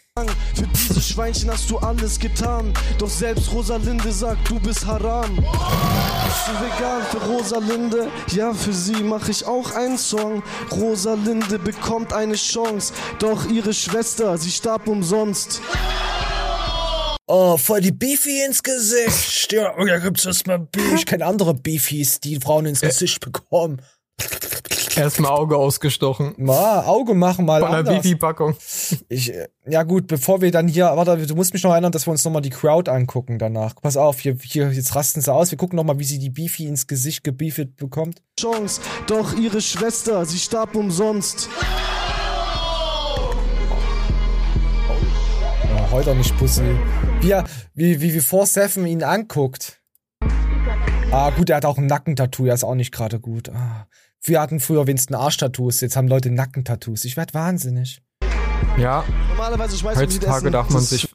Für diese Schweinchen hast du alles getan. Doch selbst Rosalinde sagt, du bist haram. Bist du vegan für Rosalinde? Ja, für sie mache ich auch einen Song. Rosalinde bekommt eine Chance. Doch ihre Schwester, sie starb umsonst. Oh, voll die Beefy ins Gesicht. Ja, da gibt's erstmal Beef. Ich kenne andere Beefies, die Frauen ins Gesicht bekommen. Erstmal Auge ausgestochen. Mal Auge machen, mal Von der. Ich, äh, ja gut, bevor wir dann hier, warte, du musst mich noch erinnern, dass wir uns nochmal die Crowd angucken danach. Pass auf, hier, hier, jetzt rasten sie aus. Wir gucken nochmal, wie sie die Beefy ins Gesicht gebiefet bekommt. Chance. Doch ihre Schwester, sie starb umsonst. Heute nicht Pussy. Wie, er- wie, wie, wie 4-7 ihn anguckt. Ah, gut, er hat auch ein Nackentattoo, er ist auch nicht gerade gut. Ah. Wir hatten früher wenigstens Arschtattoos, jetzt haben Leute Nackentattoos. Ich werd wahnsinnig. Ja, Normalerweise schmeißt man heutzutage darf man sich.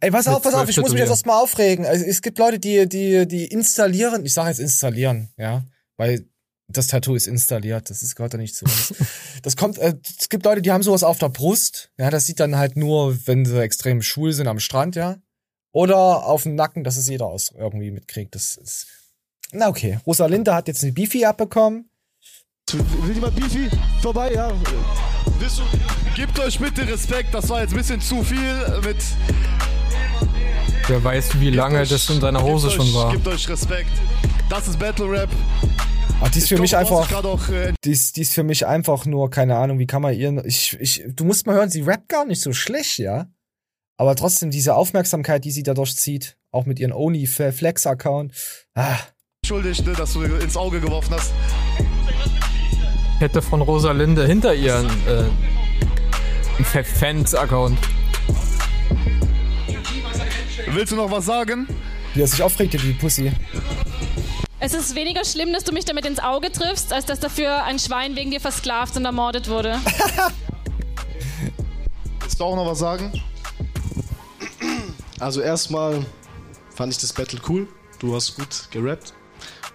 Ey, pass auf, pass auf, ich muss mich jetzt erstmal aufregen. Also, es gibt Leute, die, die, die installieren, ich sage jetzt installieren, ja, weil das Tattoo ist installiert, das ist gehört ja nicht zu uns. Das kommt, äh, es gibt Leute, die haben sowas auf der Brust, ja, das sieht dann halt nur, wenn sie extrem schwul sind am Strand, ja. Oder auf dem Nacken, dass es jeder aus irgendwie mitkriegt. Das ist. Na okay. Rosalinde hat jetzt eine Beefy abbekommen. Will jemand Beefy? Vorbei, ja. Wisst ihr, Gebt euch bitte Respekt, das war jetzt ein bisschen zu viel mit. Wer weiß, wie lange euch- das in seiner Hose gebt schon euch, war. Gebt euch Respekt. Das ist Battle Rap. Ah, die ist Ich für mich einfach. äh, Die ist, die ist für mich einfach nur, keine Ahnung, wie kann man ihren. Ich, ich, du musst mal hören, sie rappt gar nicht so schlecht, ja. Aber trotzdem diese Aufmerksamkeit, die sie dadurch zieht, auch mit ihrem Oni-Flex-Account. Ah, Entschuldigt, ne, dass du ins Auge geworfen hast. Hätte von Rosalinde hinter ihren äh, einen Fans-Account. Willst du noch was sagen? wie er sich aufregte, die Pussy. Es ist weniger schlimm, dass du mich damit ins Auge triffst, als dass dafür ein Schwein wegen dir versklavt und ermordet wurde. Willst du auch noch was sagen? Also erstmal fand ich das Battle cool. Du hast gut gerappt.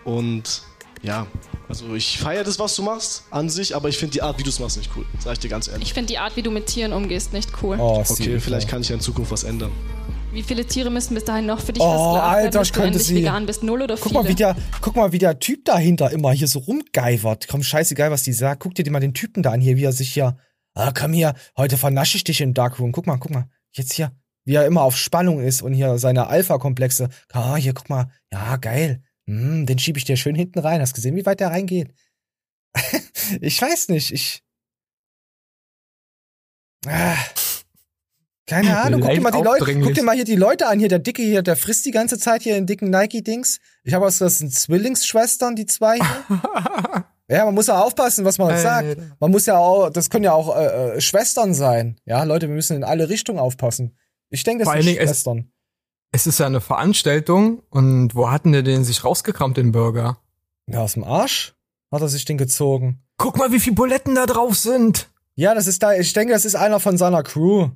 Und ja, also ich feiere das, was du machst, an sich, aber ich finde die Art, wie du es machst, nicht cool. Sag ich dir ganz ehrlich. Ich finde die Art, wie du mit Tieren umgehst, nicht cool. Oh, okay, vielleicht kann ich ja in Zukunft was ändern. Wie viele Tiere müssen bis dahin noch für dich Oh, Alter, ich könnte sie- vegan bist? Null oder Guck viele? mal, wie der, guck mal, wie der Typ dahinter immer hier so rumgeivert. Komm, scheißegal, was die sagt. Guck dir mal den Typen da an hier, wie er sich hier, ah, komm hier, heute vernasche ich dich im Darkroom. Guck mal, guck mal. Jetzt hier, wie er immer auf Spannung ist und hier seine Alpha-Komplexe. Ah, hier, guck mal. Ja, geil. Hm, den schiebe ich dir schön hinten rein. Hast gesehen, wie weit der reingeht? ich weiß nicht, ich. Ah. Keine Ahnung, guck dir, mal die Leute, guck dir mal hier die Leute an. Hier, der Dicke hier, der frisst die ganze Zeit hier in dicken Nike-Dings. Ich habe was, das sind Zwillingsschwestern, die zwei hier. ja, man muss ja aufpassen, was man Alter. sagt. Man muss ja auch, das können ja auch äh, äh, Schwestern sein. Ja, Leute, wir müssen in alle Richtungen aufpassen. Ich denke, das Vor sind Dingen, es- Schwestern. Es ist ja eine Veranstaltung und wo hatten der den sich rausgekramt, den Burger? Ja, aus dem Arsch hat er sich den gezogen. Guck mal, wie viele Buletten da drauf sind. Ja, das ist da, ich denke, das ist einer von seiner Crew.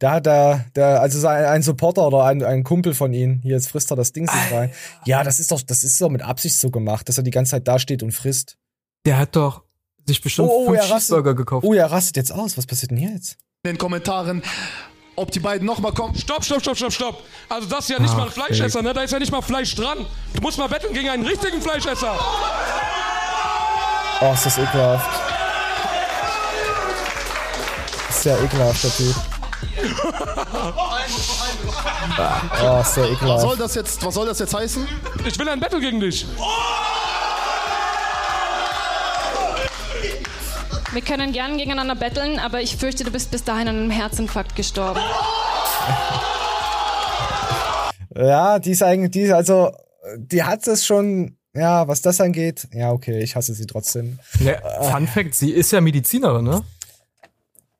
Da hat der, der, also ein Supporter oder ein, ein Kumpel von ihm. Hier, jetzt frisst er das Ding sich rein. Ja, das ist doch, das ist so mit Absicht so gemacht, dass er die ganze Zeit da steht und frisst. Der hat doch sich bestimmt Oh, oh, fünf er rastet- Cheeseburger gekauft. Oh, er rastet jetzt aus. Was passiert denn hier jetzt? In den Kommentaren, ob die beiden nochmal kommen. Stopp, stopp, stopp, stopp, stopp. Also das ist ja nicht Ach, mal ein Fleischesser, ne? Da ist ja nicht mal Fleisch dran. Du musst mal wetten gegen einen richtigen Fleischesser. Oh, ist das ekelhaft. Sehr ekelhaft, der Typ. Oh, ist sehr Was soll das jetzt, was soll das jetzt heißen? Ich will ein Battle gegen dich. Wir können gern gegeneinander betteln, aber ich fürchte, du bist bis dahin an einem Herzinfarkt gestorben. Ja, die ist eigentlich, die ist also, die hat es schon, ja, was das angeht. Ja, okay, ich hasse sie trotzdem. Ne, Fun Fact, sie ist ja Medizinerin, ne?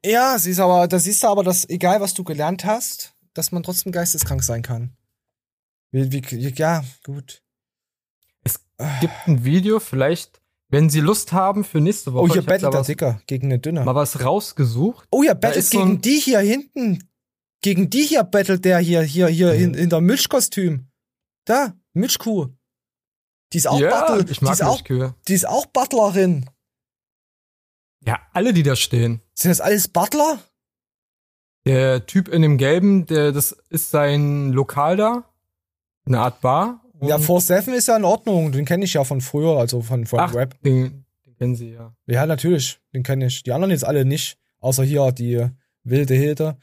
Ja, sie ist aber, da siehst du aber, dass egal was du gelernt hast, dass man trotzdem geisteskrank sein kann. Wie, wie, ja, gut. Gibt ein Video, vielleicht, wenn sie Lust haben, für nächste Woche. Oh, hier bettelt der Dicker gegen eine Dünne. Mal was rausgesucht. Oh, ja, bettelt so gegen ein- die hier hinten. Gegen die hier bettelt der hier, hier, hier Mhm. in, in der Milchkostüm. Da, Milchkuh. Die ist auch Ja, Butler. ich die mag ist auch, die ist auch Butlerin. Ja, alle, die da stehen. Sind das alles Butler? Der Typ in dem Gelben, der, das ist sein Lokal da. Eine Art Bar. Ja, Und- 4-7 ist ja in Ordnung. Den kenne ich ja von früher, also von, von Ach, Rap. Den, den kennen sie ja. Ja, natürlich. Den kenne ich. Die anderen jetzt alle nicht. Außer hier die wilde Hilde.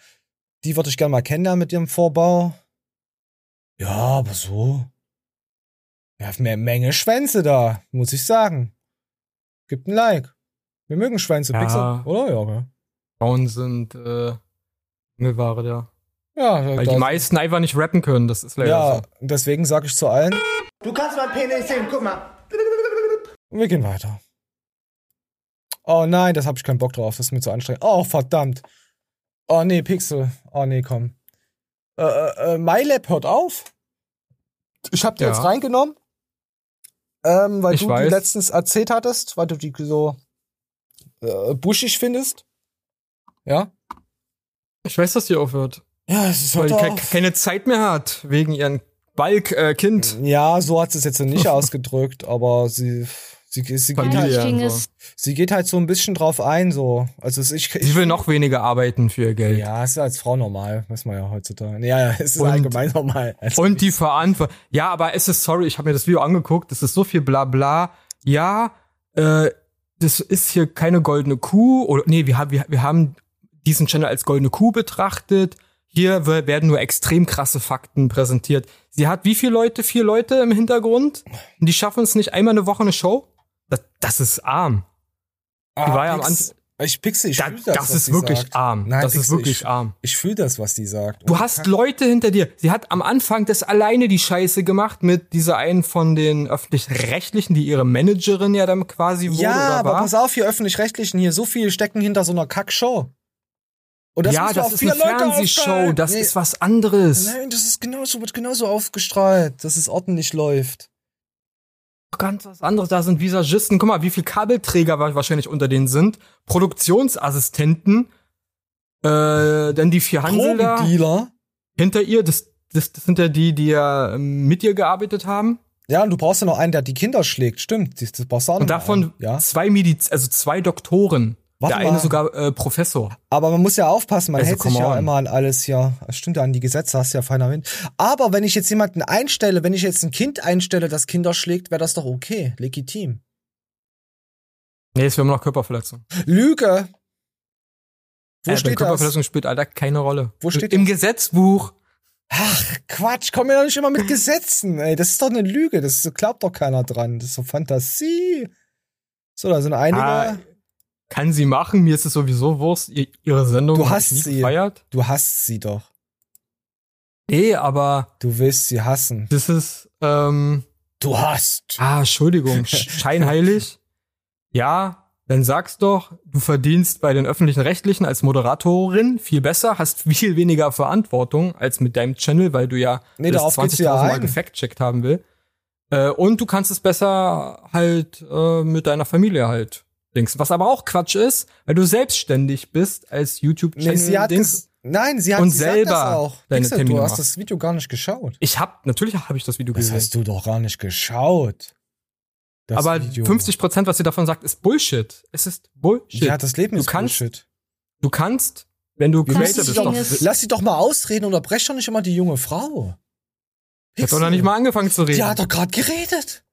Die würde ich gerne mal kennenlernen mit ihrem Vorbau. Ja, aber so. Ja, mehr Menge Schwänze da, muss ich sagen. Gibt ein Like. Wir mögen Schwänze, Ja. Pixel, oder? Ja, okay. Frauen sind äh, Ware da. Ja, Weil die meisten einfach nicht rappen können, das ist leider ja, so. deswegen sage ich zu allen, Du kannst mein Penis sehen, guck mal. und wir gehen weiter. Oh nein, das habe ich keinen Bock drauf, das ist mir zu anstrengend. Oh, verdammt. Oh nee, Pixel. Oh nee, komm. Äh, äh, äh, MyLab hört auf. Ich habe die Ja. jetzt reingenommen, ähm, weil Ich du die weiß. letztens erzählt hattest, weil du die so äh, buschig findest. Ja? Ich weiß, dass die aufhört. Ja, es ist Weil die ke auf. keine Zeit mehr hat, wegen ihrem Balk-Kind. Ja, so hat sie es jetzt nicht ausgedrückt, aber sie, sie, sie, geht halt, sie geht halt so ein bisschen drauf ein, so. Also ich, ich Sie will noch weniger arbeiten für ihr Geld. Ja, ist als Frau normal, weiß man ja heutzutage. Ja, ja, es ist Und- allgemein normal. Also, Und die Verantwortung. Ja, aber es ist, sorry, ich habe mir das Video angeguckt, es ist so viel Blabla. Ja, äh, das ist hier keine goldene Kuh. Oder nee, wir haben, wir, wir haben diesen Channel als goldene Kuh betrachtet. Hier we- werden nur extrem krasse Fakten präsentiert. Sie hat wie viele Leute? Vier Leute im Hintergrund? Und die schaffen es nicht einmal eine Woche eine Show? Das, das ist arm. Die Ah, war ja am Anfang. Ich Pixel, ich Da- das, das ist wirklich sagt. arm. Nein, Das ist Pixel, wirklich ich, arm. Ich fühle das, was die sagt. Du hast Leute hinter dir. Sie hat am Anfang das alleine die Scheiße gemacht mit dieser einen von den öffentlich-rechtlichen, die ihre Managerin ja dann quasi wurde Ja, oder aber war. pass auf, hier öffentlich-rechtlichen, hier so viel stecken hinter so einer Kackshow. Und das ja, das ist eine Leute Fernsehshow. Das Nee. ist was anderes. Nein, das ist genauso, wird genauso aufgestrahlt, dass es ordentlich läuft. Ganz was anderes. Da sind Visagisten. Guck mal, wie viel Kabelträger wa- wahrscheinlich unter denen sind. Produktionsassistenten. Äh, dann die vier Hansel da. Hinter ihr, das, das, das sind ja die, die ja ähm, mit dir gearbeitet haben. Ja, und du brauchst ja noch einen, der die Kinder schlägt. Stimmt, das das brauchst du auch noch Und davon einen. Ja. zwei Mediz also zwei Doktoren. Warte der eine mal. sogar äh, Professor. Aber man muss ja aufpassen, man Also, hält sich ja on. immer an alles hier. Das stimmt ja an die Gesetze, hast ja feiner Wind. Aber wenn ich jetzt jemanden einstelle, wenn ich jetzt ein Kind einstelle, das Kinder schlägt, wäre das doch okay, legitim. Nee, es wäre immer noch Körperverletzung. Lüge! Wo äh, steht das? Körperverletzung spielt Alter keine Rolle. Wo steht Im das? Gesetzbuch. Ach, Quatsch, komm mir doch nicht immer mit Gesetzen, ey. Das ist doch eine Lüge, das ist, glaubt doch keiner dran. Das ist so Fantasie. So, da sind einige. Ah, kann sie machen, mir ist es sowieso Wurst. Ihr- Ihre Sendung du hast nie sie. gefeiert. Du hast sie doch. Nee, aber Du willst sie hassen. das ist, ähm, Du hast. ah, Entschuldigung, sch- scheinheilig. Ja, dann sag's doch, du verdienst bei den öffentlichen Rechtlichen als Moderatorin viel besser, hast viel weniger Verantwortung als mit deinem Channel, weil du ja Nee, das darauf geht's ja 20.000 Mal gefact-checkt haben will. Äh, und du kannst es besser halt äh, mit deiner Familie halt Dings. Was aber auch Quatsch ist, weil du selbstständig bist als YouTube-Channel. Nee, sie hat Dings. Nein, sie hat Und sie selber das auch. deine Pixel, Termine du hast macht. das Video gar nicht geschaut. Ich hab, natürlich habe ich das Video Das gesehen. hast du doch gar nicht geschaut. Das aber Video. 50 Prozent, was sie davon sagt, ist Bullshit. Es ist Bullshit. Ja, das Leben du ist kannst, Bullshit. Du kannst, wenn du Creator bist, doch, lass sie doch mal ausreden und unterbrech doch nicht immer die junge Frau. die hat doch noch nicht mal angefangen zu reden. Die hat doch gerade geredet.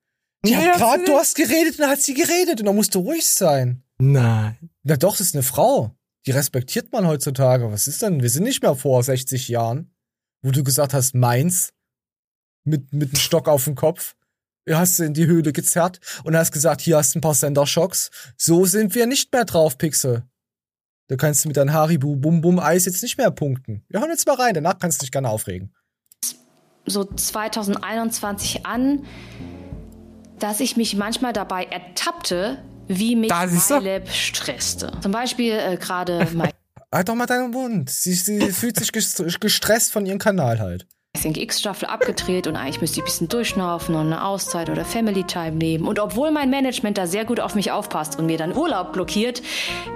Die Ja, hat gerade, du hast geredet und dann hat sie geredet und dann musst du ruhig sein. Nein. Na doch, das ist eine Frau. Die respektiert man heutzutage. Was ist denn? Wir sind nicht mehr vor 60 Jahren, wo du gesagt hast, meins, mit, mit einem Stock auf dem Kopf. Du hast sie in die Höhle gezerrt und hast gesagt, hier hast du ein paar Senderschocks. So sind wir nicht mehr drauf, Pixel. Da kannst du mit deinem Haribu Bum Bum Eis jetzt nicht mehr punkten. Wir hören jetzt mal rein, danach kannst du dich gerne aufregen. so 2021 an, dass ich mich manchmal dabei ertappte, wie mich. MyLab stresste. Zum Beispiel äh, gerade mein Halt doch mal deinen Mund. Sie, sie fühlt sich ges- gestresst von ihrem Kanal halt. Think X-Staffel abgedreht und eigentlich müsste ich ein bisschen durchschnaufen und eine Auszeit oder Family Time nehmen. Und obwohl mein Management da sehr gut auf mich aufpasst und mir dann Urlaub blockiert,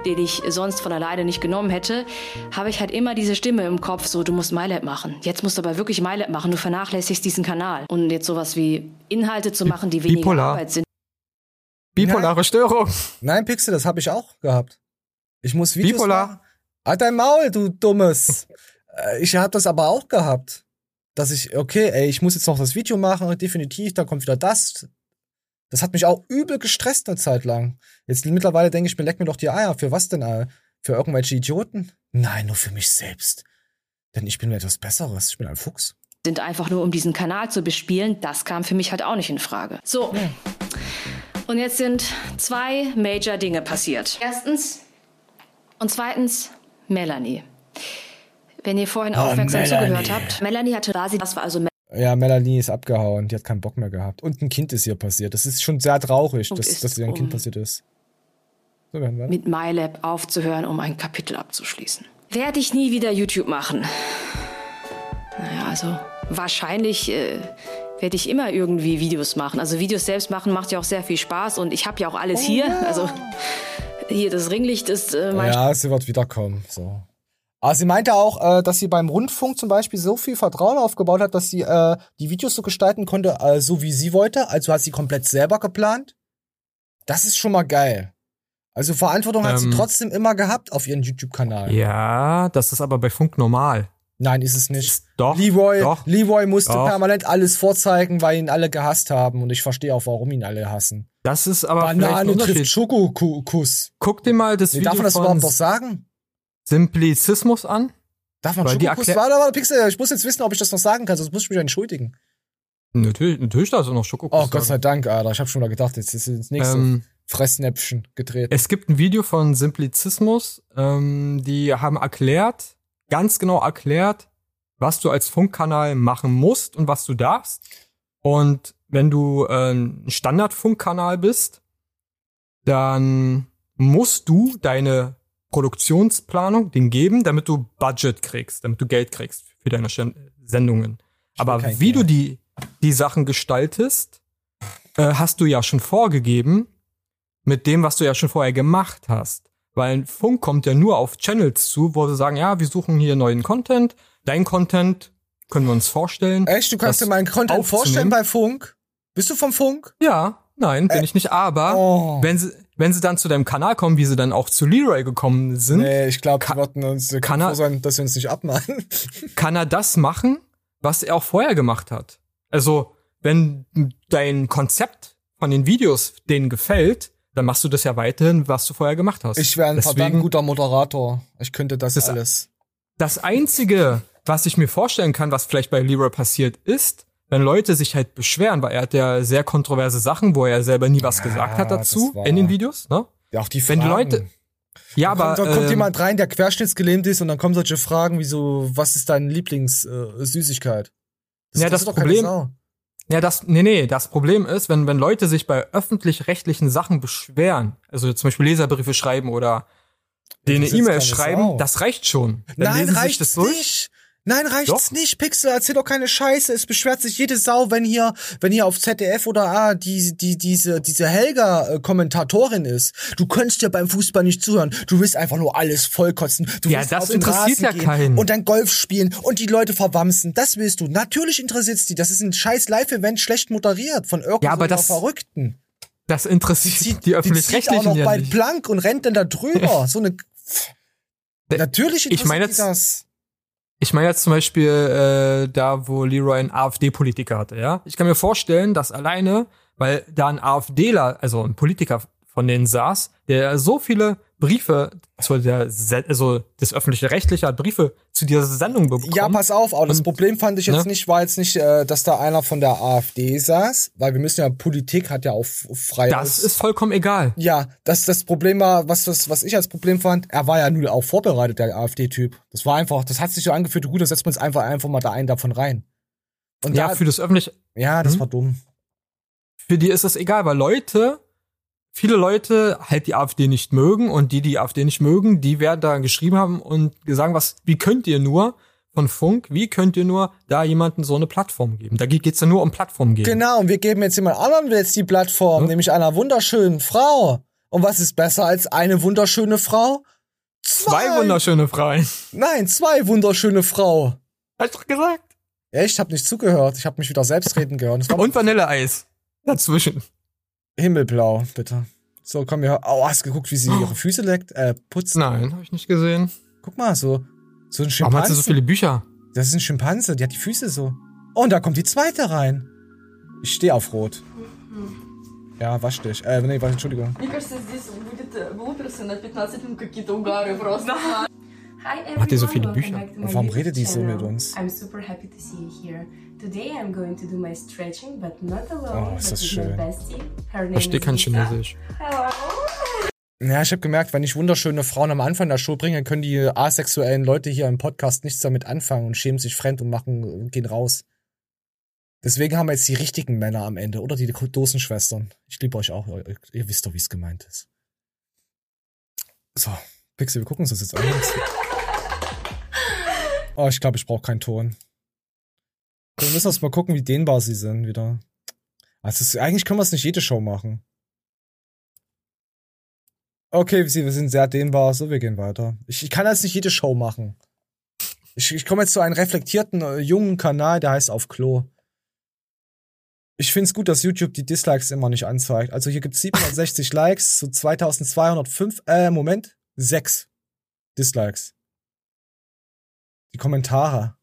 den ich sonst von alleine nicht genommen hätte, habe ich halt immer diese Stimme im Kopf, so, du musst MyLab machen. Jetzt musst du aber wirklich MyLab machen, du vernachlässigst diesen Kanal. Und jetzt sowas wie Inhalte zu machen, die weniger Bipolar. Arbeit sind. Bipolare Störung. Nein, Pixel, das habe ich auch gehabt. Ich muss Videos Bipolar. machen. Halt dein Maul, du Dummes. Äh, ich habe das aber auch gehabt. Dass ich, okay, ey, ich muss jetzt noch das Video machen, definitiv, dann kommt wieder das. Das hat mich auch übel gestresst eine Zeit lang. Jetzt mittlerweile denke ich mir, leck mir doch die Eier. Für was denn, äh? Für irgendwelche Idioten? Nein, nur für mich selbst. Denn ich bin mir etwas Besseres. Ich bin ein Fuchs. sind einfach nur um diesen Kanal zu bespielen, das kam für mich halt auch nicht in Frage. So. Und jetzt sind zwei Major Dinge passiert. Erstens und zweitens Melanie. Wenn ihr vorhin Oh, aufmerksam Melanie. zugehört habt, Melanie hatte Rasi, das war also Ja, Melanie ist abgehauen. Die hat keinen Bock mehr gehabt. Und ein Kind ist ihr passiert. Das ist schon sehr traurig, Und dass, dass ihr ein Kind um- passiert ist. So werden wir. mit MyLab aufzuhören, um ein Kapitel abzuschließen. Werde ich nie wieder YouTube machen? Naja, also wahrscheinlich äh, werde ich immer irgendwie Videos machen. Also Videos selbst machen macht ja auch sehr viel Spaß und ich habe ja auch alles hier. Also hier das Ringlicht ist äh, mein Ja, sie wird wiederkommen. So. Aber sie meinte auch, äh, dass sie beim Rundfunk zum Beispiel so viel Vertrauen aufgebaut hat, dass sie äh, die Videos so gestalten konnte, äh, so wie sie wollte. Also hat sie komplett selber geplant. Das ist schon mal geil. Also Verantwortung hat sie Ähm. trotzdem immer gehabt auf ihren YouTube-Kanal. Ja, das ist aber bei Funk normal. Nein, ist es nicht. Doch. Leroy, doch. Leroy musste Doch. permanent alles vorzeigen, weil ihn alle gehasst haben. Und ich verstehe auch, warum ihn alle hassen. Das ist aber Banane trifft. Schokokuss. Guck dir mal das Nee, Video darf man das von überhaupt noch sagen? Simplizismus an. Darf man Weil die Schokokuss? erklär- Warte, warte, Pixel, ich muss jetzt wissen, ob ich das noch sagen kann, sonst muss ich mich entschuldigen. Natürlich, natürlich darfst du noch Schokokuss Oh, Gott sei. Dank, Alter. Ich habe schon mal gedacht, jetzt ist ins nächste Ähm, Fressnäpfchen gedreht. Es gibt ein Video von Simplizismus, ähm, die haben erklärt, ganz genau erklärt, was du als Funkkanal machen musst und was du darfst. Und wenn du äh, ein Standardfunkkanal bist, dann musst du deine Produktionsplanung den geben, damit du Budget kriegst, damit du Geld kriegst für deine Sendungen. Aber wie du die, die Sachen gestaltest, äh, hast du ja schon vorgegeben mit dem, was du ja schon vorher gemacht hast. Weil ein Funk kommt ja nur auf Channels zu, wo sie sagen, ja, wir suchen hier neuen Content. Dein Content können wir uns vorstellen. Echt? Du kannst dir meinen Content vorstellen bei Funk? Bist du vom Funk? Ja, nein, bin Äh, ich nicht. Aber oh. wenn sie, wenn sie dann zu deinem Kanal kommen, wie sie dann auch zu Leroy gekommen sind, Nee, ich glaube, die wollten uns kann er- sein, dass wir uns nicht abmachen. kann er das machen, was er auch vorher gemacht hat. Also, wenn dein Konzept von den Videos denen gefällt, dann machst du das ja weiterhin, was du vorher gemacht hast. Ich wäre ein verdammt Deswegen- guter Moderator. Ich könnte das, Das- alles. Das Einzige, was ich mir vorstellen kann, was vielleicht bei Leroy passiert, ist, wenn Leute sich halt beschweren, weil er hat ja sehr kontroverse Sachen, wo er selber nie was gesagt hat dazu in den Videos, ne? Ja, auch die Wenn die Fragen. Leute, ja, Da aber kommt, da kommt ähm, jemand rein, der querschnittsgelähmt ist und dann kommen solche Fragen wie so, was ist deine Lieblingssüßigkeit? Äh? Ja, das Problem-. Ja, das, nee, nee, das Problem ist, wenn, wenn Leute sich bei öffentlich-rechtlichen Sachen beschweren, also zum Beispiel Leserbriefe schreiben oder denen eine E-Mail schreiben, Sau. das reicht schon. Dann Nein, lesen sie sich das durch. nicht. Nein, reicht's Doch. nicht. Pixel, erzähl doch keine Scheiße. Es beschwert sich jede Sau, wenn hier, wenn hier auf ZDF oder A die, die, diese, diese Helga äh, Kommentatorin ist. Du könntest ja beim Fußball nicht zuhören. Du willst einfach nur alles vollkotzen. Du Ja, willst das auf den interessiert Rasen ja gehen keinen. Und dann Golf spielen und die Leute verwamsen. Das willst du. Natürlich interessiert's die. Das ist ein scheiß Live-Event schlecht moderiert von irgendeinem Ja, aber das- Verrückten. Das interessiert die, Die zieht auch öffentlich-rechtlichen noch ja bald nicht. blank und rennt dann da drüber. so eine, natürlich Ich meine interessiert die das. Ich meine jetzt zum Beispiel äh, da, wo Leroy einen AfD-Politiker hatte, ja. Ich kann mir vorstellen, dass alleine, weil da ein AfDler, also ein Politiker von denen saß, der so viele Briefe zu der, Se also das öffentliche Rechtliche hat Briefe zu dieser Sendung bekommen. Ja, pass auf, aber das Und- Problem fand ich jetzt ne? nicht, war jetzt nicht, äh, dass da einer von der AfD saß, weil wir müssen ja, Politik hat ja auch frei. Das ist vollkommen egal. Ja, das, das Problem war, was, das, was ich als Problem fand, er war ja nur auch vorbereitet, der AfD-Typ. Das war einfach, das hat sich so angefühlt, gut, da setzt man uns einfach, einfach mal da einen davon rein. Und Ja, da, für das öffentliche, ja, das Mhm. war dumm. für die ist es egal, weil Leute, viele Leute halt die AfD nicht mögen und die, die AfD nicht mögen, die werden da geschrieben haben und sagen, was, wie könnt ihr nur von Funk, wie könnt ihr nur da jemanden so eine Plattform geben? Da geht es ja nur um Plattform geben. Genau, und wir geben jetzt jemand anderen jetzt die Plattform, nämlich einer wunderschönen Frau. Und was ist besser als eine wunderschöne Frau? Zwei wunderschöne Frauen. Nein, zwei wunderschöne Frau. Hast du doch gesagt? Echt, hab nicht zugehört. Ich habe mich wieder selbst reden gehört. Und Vanilleeis. Dazwischen. Himmelblau, bitte. So, komm, wir. Oh, hast du geguckt, wie sie ihre Füße leckt? Äh, putzt. Nein, habe ich nicht gesehen. Guck mal, so. So ein Warum Schimpanse. hat sie so viele Bücher? Das ist ein Schimpanse, die hat die Füße so. Oh, und da kommt die zweite rein. Ich stehe auf Rot. Ja, wasch dich. Äh, nee, warte, Entschuldigung. Мне кажется, здесь будет блуперсы на 15 минут какие-то угары просто. Hi Hat die so viele everyone, Bücher? welcome back to my Und warum YouTube redet die so channel. mit uns? I'm super happy to see you here. Today I'm going to do my stretching, but not alone, Oh, ist das schön. my bestie. Her name Verstehe kein. Chinesisch. Hello. Ja, ich habe gemerkt, wenn ich wunderschöne Frauen am Anfang der Show bringe, können die asexuellen Leute hier im Podcast nichts damit anfangen und schämen sich fremd und machen, gehen raus. Deswegen haben wir jetzt die richtigen Männer am Ende oder die Dosenschwestern. Ich liebe euch auch. Ihr, ihr wisst doch, wie es gemeint ist. So, Pixel, wir gucken uns das jetzt an. Oh, ich glaube, ich brauche keinen Ton. Wir müssen uns mal gucken, wie dehnbar sie sind wieder. Also, es ist, eigentlich können wir es nicht jede Show machen. Okay, wir sind sehr dehnbar, so wir gehen weiter. Ich, ich kann jetzt nicht jede Show machen. Ich, ich komme jetzt zu einem reflektierten, äh, jungen Kanal, der heißt Auf Klo. Ich find's gut, dass YouTube die Dislikes immer nicht anzeigt. Also hier gibt's 760 Likes, so 2205, äh, Moment, 6 Dislikes. Die Kommentare.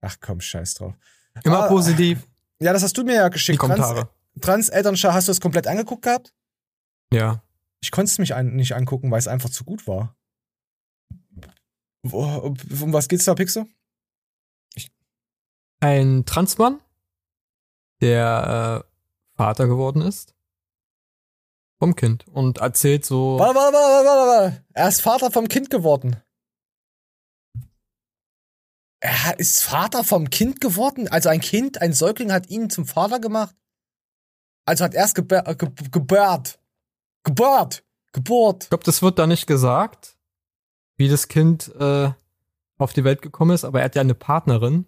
Ach komm, scheiß drauf. Immer Ah, positiv. Ja, das hast du mir ja geschickt. Die Kommentare. Trans, Trans-Elternschau, hast du es komplett angeguckt gehabt? Ja. Ich konnte es mich an, nicht angucken, weil es einfach zu gut war. Wo, um was geht's da, Pixel? Ein Transmann, der äh, Vater geworden ist. Vom Kind. Und erzählt so. Warte, warte, warte, warte, warte. Er ist Vater vom Kind geworden. Er ist Vater vom Kind geworden? Also ein Kind, ein Säugling hat ihn zum Vater gemacht? Also hat er es gebär, äh, ge gebärt. Gebärt. Geburt. Ich glaube, das wird da nicht gesagt, wie das Kind äh, auf die Welt gekommen ist, aber er hat ja eine Partnerin.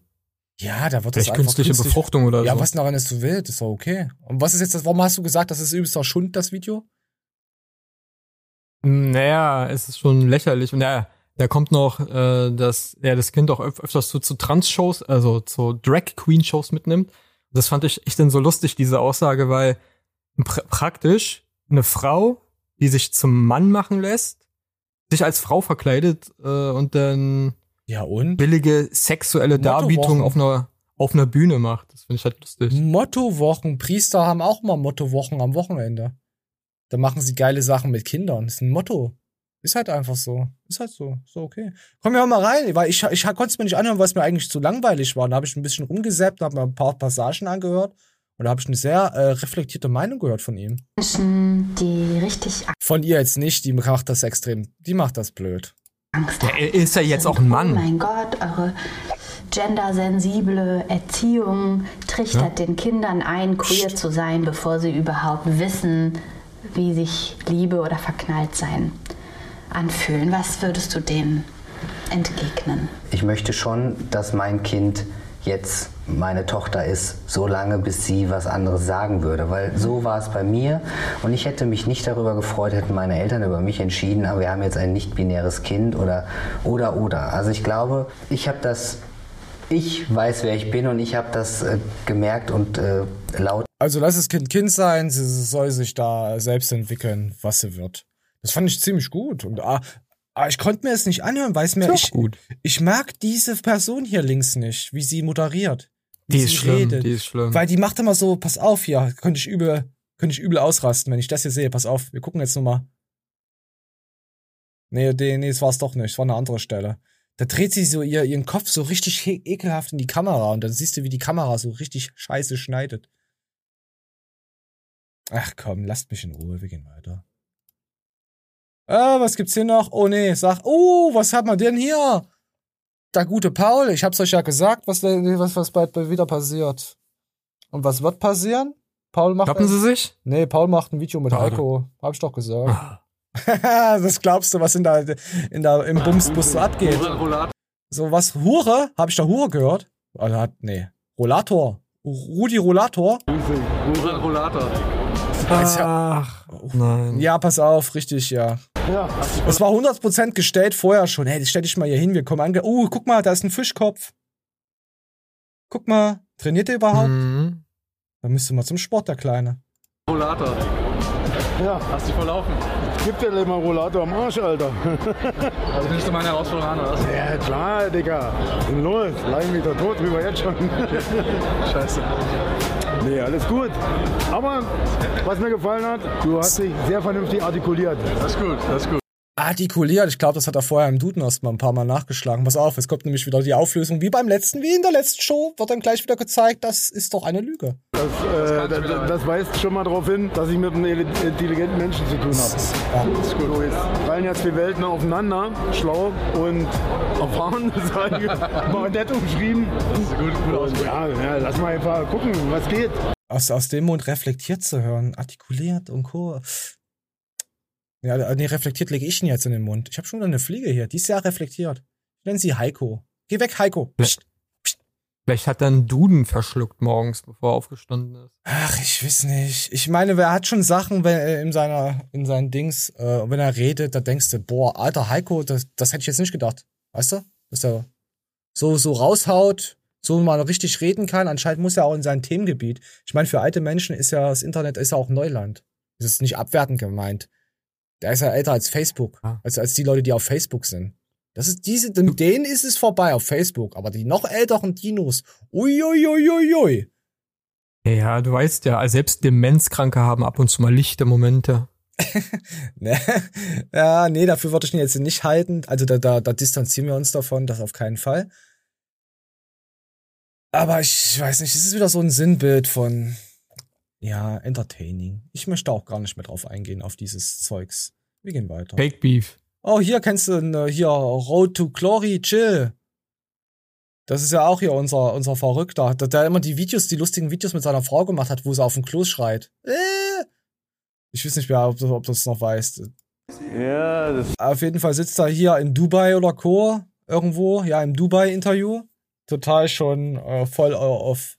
Ja, da wird Vielleicht das einfach künstliche künstlich- Befruchtung oder Ja, so. was daran ist so wild, ist doch okay. Und was ist jetzt das, warum hast du gesagt, das ist übelster Schund, das Video? Naja, es ist schon lächerlich. Und er, Da kommt noch, äh, dass er das Kind auch öf öfters so zu Trans-Shows, also zu Drag-Queen-Shows mitnimmt. Das fand ich echt dann so lustig, diese Aussage, weil pr praktisch eine Frau, die sich zum Mann machen lässt, sich als Frau verkleidet äh, und dann ja, und? billige sexuelle Darbietungen auf einer, auf einer Bühne macht. Das finde ich halt lustig. Mottowochen. Priester haben auch mal Mottowochen am Wochenende. Da machen sie geile Sachen mit Kindern. Das ist ein Motto. Ist halt einfach so. Ist halt so. So okay. Komm ja mal rein, weil ich, ich konnte es mir nicht anhören, weil es mir eigentlich zu langweilig war. Da habe ich ein bisschen rumgesäppt, habe mir ein paar Passagen angehört und da habe ich eine sehr äh, reflektierte Meinung gehört von ihm. Menschen, die richtig Von ihr jetzt nicht, die macht das extrem, die macht das blöd. Angst Ja, er ist ja jetzt auch ein Oh Mann. mein Gott, eure gendersensible Erziehung trichtert den Kindern ein, queer zu sein, bevor sie überhaupt wissen, wie sich Liebe oder Verknalltsein anfühlen. Was würdest du denen entgegnen? Ich möchte schon, dass mein Kind jetzt meine Tochter ist, so lange, bis sie was anderes sagen würde. Weil so war es bei mir und ich hätte mich nicht darüber gefreut, hätten meine Eltern über mich entschieden, aber wir haben jetzt ein nicht-binäres Kind oder, oder, oder. Also ich glaube, ich habe das, ich weiß, wer ich bin und ich habe das äh, gemerkt und äh, laut Also lass das Kind Kind sein, sie soll sich da selbst entwickeln, was sie wird. Das fand ich ziemlich gut. Und ah, ah, ich konnte mir es nicht anhören, weil es mir. Ich, gut. ich mag diese Person hier links nicht, wie sie moderiert. Wie Die ist schlimm, die ist schlimm. Weil die macht immer so, pass auf hier, könnte ich übel, könnte ich übel ausrasten, wenn ich das hier sehe. Pass auf, wir gucken jetzt nochmal. Nee, nee, nee, es war es doch nicht, es war eine andere Stelle. Da dreht sie so ihr, ihren Kopf so richtig ekelhaft in die Kamera und dann siehst du, wie die Kamera so richtig scheiße schneidet. Ach komm, lasst mich in Ruhe, wir gehen weiter. Ah, was gibt's hier noch? Oh nee, sag, oh, was hat man denn hier? Der gute Paul, ich hab's euch ja gesagt, was, was, was bald wieder passiert. Und was wird passieren? Paul macht. Klappen sie sich? Nee, Paul macht ein Video mit Schade. Heiko. Hab ich doch gesagt. das glaubst du, was in der, in der, im Bumsbus so abgeht. So was, Hure? Hab ich da Hure gehört? Also hat, nee. Rollator. Rudi Rollator. Rollator. Ach, nein. Ja, pass auf, richtig, ja. Ja. Es war 100% gestellt vorher schon. Hey, stell dich mal hier hin, wir kommen ange... Uh, guck mal, da ist ein Fischkopf. Guck mal, trainiert er überhaupt? Mhm. Dann müsste mal zum Sport, der Kleine. Rollator. Ja. Hast dich verlaufen. Gib dir mal Rollator am Arsch, Alter. Also nimmst du meine Herausforderung an, oder was? Ja, klar, Digga. Los, leih mich da tot, wie wir jetzt schon. Scheiße. Nee, alles gut. Aber was mir gefallen hat, du hast dich sehr vernünftig artikuliert. Das ist gut, das ist gut. Artikuliert, ich glaube, das hat er vorher im Duden erst mal ein paar Mal nachgeschlagen. Pass auf, es kommt nämlich wieder die Auflösung wie beim letzten, wie in der letzten Show, wird dann gleich wieder gezeigt, das ist doch eine Lüge. Das, äh, das, das weist schon mal darauf hin, dass ich mit einem intelligenten Menschen zu tun habe. Ja, das ist gut. So, jetzt fallen jetzt die Welten aufeinander, schlau und erfahren, sage ich, mal nett umschrieben. Das ist gut, gut und, ja, ja, lass mal einfach gucken, was geht. Aus, aus dem Mund reflektiert zu hören, artikuliert und co. Ja, nee, reflektiert lege ich ihn jetzt in den Mund. Ich habe schon eine Fliege hier, die ist sehr reflektiert. Ich nenne sie Heiko. Geh weg, Heiko. Psst. Vielleicht hat er einen Duden verschluckt morgens, bevor er aufgestanden ist. Ach, ich weiß nicht. Ich meine, wer hat schon Sachen wenn, äh, in seiner, in seinen Dings, äh, wenn er redet, da denkst du, boah, alter Heiko, das, das hätte ich jetzt nicht gedacht. Weißt du? Dass er so, so raushaut, so mal richtig reden kann. Anscheinend muss er auch in sein Themengebiet. Ich meine, für alte Menschen ist ja das Internet ist ja auch Neuland. Das ist nicht abwertend gemeint. Der ist ja älter als Facebook. Als, als die Leute, die auf Facebook sind. Das ist diese, mit denen ist es vorbei auf Facebook. Aber die noch älteren Dinos, uiuiuiui. Ja, du weißt ja, selbst Demenzkranke haben ab und zu mal lichte Momente. Ne? ja, nee, dafür würde ich ihn jetzt nicht halten. Also da, da, da distanzieren wir uns davon, das auf keinen Fall. Aber ich weiß nicht, es ist wieder so ein Sinnbild von, ja, entertaining. Ich möchte auch gar nicht mehr drauf eingehen, auf dieses Zeugs. Wir gehen weiter. Fake Beef. Oh, hier kennst du äh, hier Road to Glory, chill. Das ist ja auch hier unser, unser Verrückter, der, der immer die Videos, die lustigen Videos mit seiner Frau gemacht hat, wo sie auf dem Klo schreit. Äh. Ich weiß nicht mehr, ob du, ob du das noch weißt. Ja, das Auf jeden Fall sitzt er hier in Dubai oder Co. irgendwo, ja, im Dubai-Interview. Total schon äh, voll auf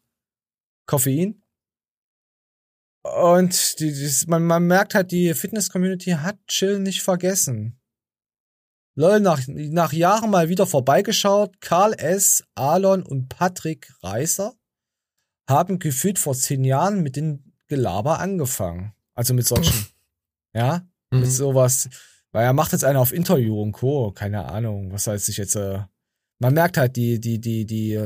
Koffein. Und die, die, man, man merkt halt, die Fitness-Community hat Chill nicht vergessen. Lol, nach, nach Jahren mal wieder vorbeigeschaut. Karl S., Alon und Patrick Reiser haben gefühlt vor zehn Jahren mit dem Gelaber angefangen. Also mit solchen, ja, mit sowas. Weil er macht jetzt einen auf Interview und Co. Keine Ahnung, was heißt sich jetzt, äh, man merkt halt, die, die, die, die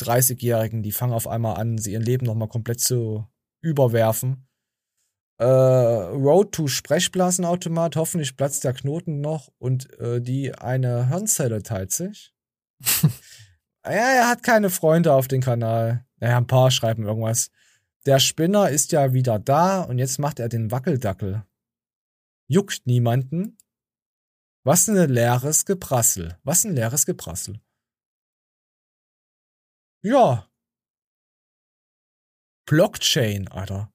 30-Jährigen, die fangen auf einmal an, sie ihren Leben nochmal komplett zu überwerfen. Äh, Road to Sprechblasenautomat, hoffentlich platzt der Knoten noch und äh, die eine Hirnzelle teilt sich. ja, er hat keine Freunde auf dem Kanal. Naja, ein paar schreiben irgendwas. Der Spinner ist ja wieder da und jetzt macht er den Wackeldackel. Juckt niemanden. Was ein leeres Geprassel. Was ein leeres Geprassel. Ja. Blockchain, Alter.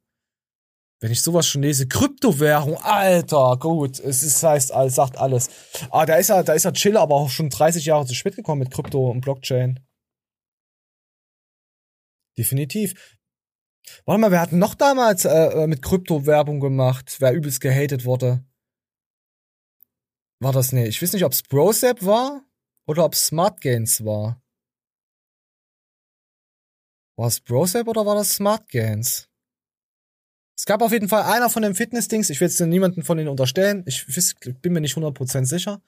Wenn ich sowas schon lese, Kryptowährung, Alter, gut, es ist, heißt, alles, sagt alles. Ah, da ist er, da ist er chill, aber auch schon 30 Jahre zu spät gekommen mit Krypto und Blockchain. Definitiv. Warte mal, wer hat noch damals äh, mit Krypto Werbung gemacht? Wer übelst gehatet wurde? War das, nee, ich weiß nicht, ob es war oder ob es Smart Gains war. War es Brosap oder war das Smart Gains? Es gab auf jeden Fall einer von den Fitness-Dings, ich will jetzt niemanden von denen unterstellen, ich bin mir nicht 100% sicher.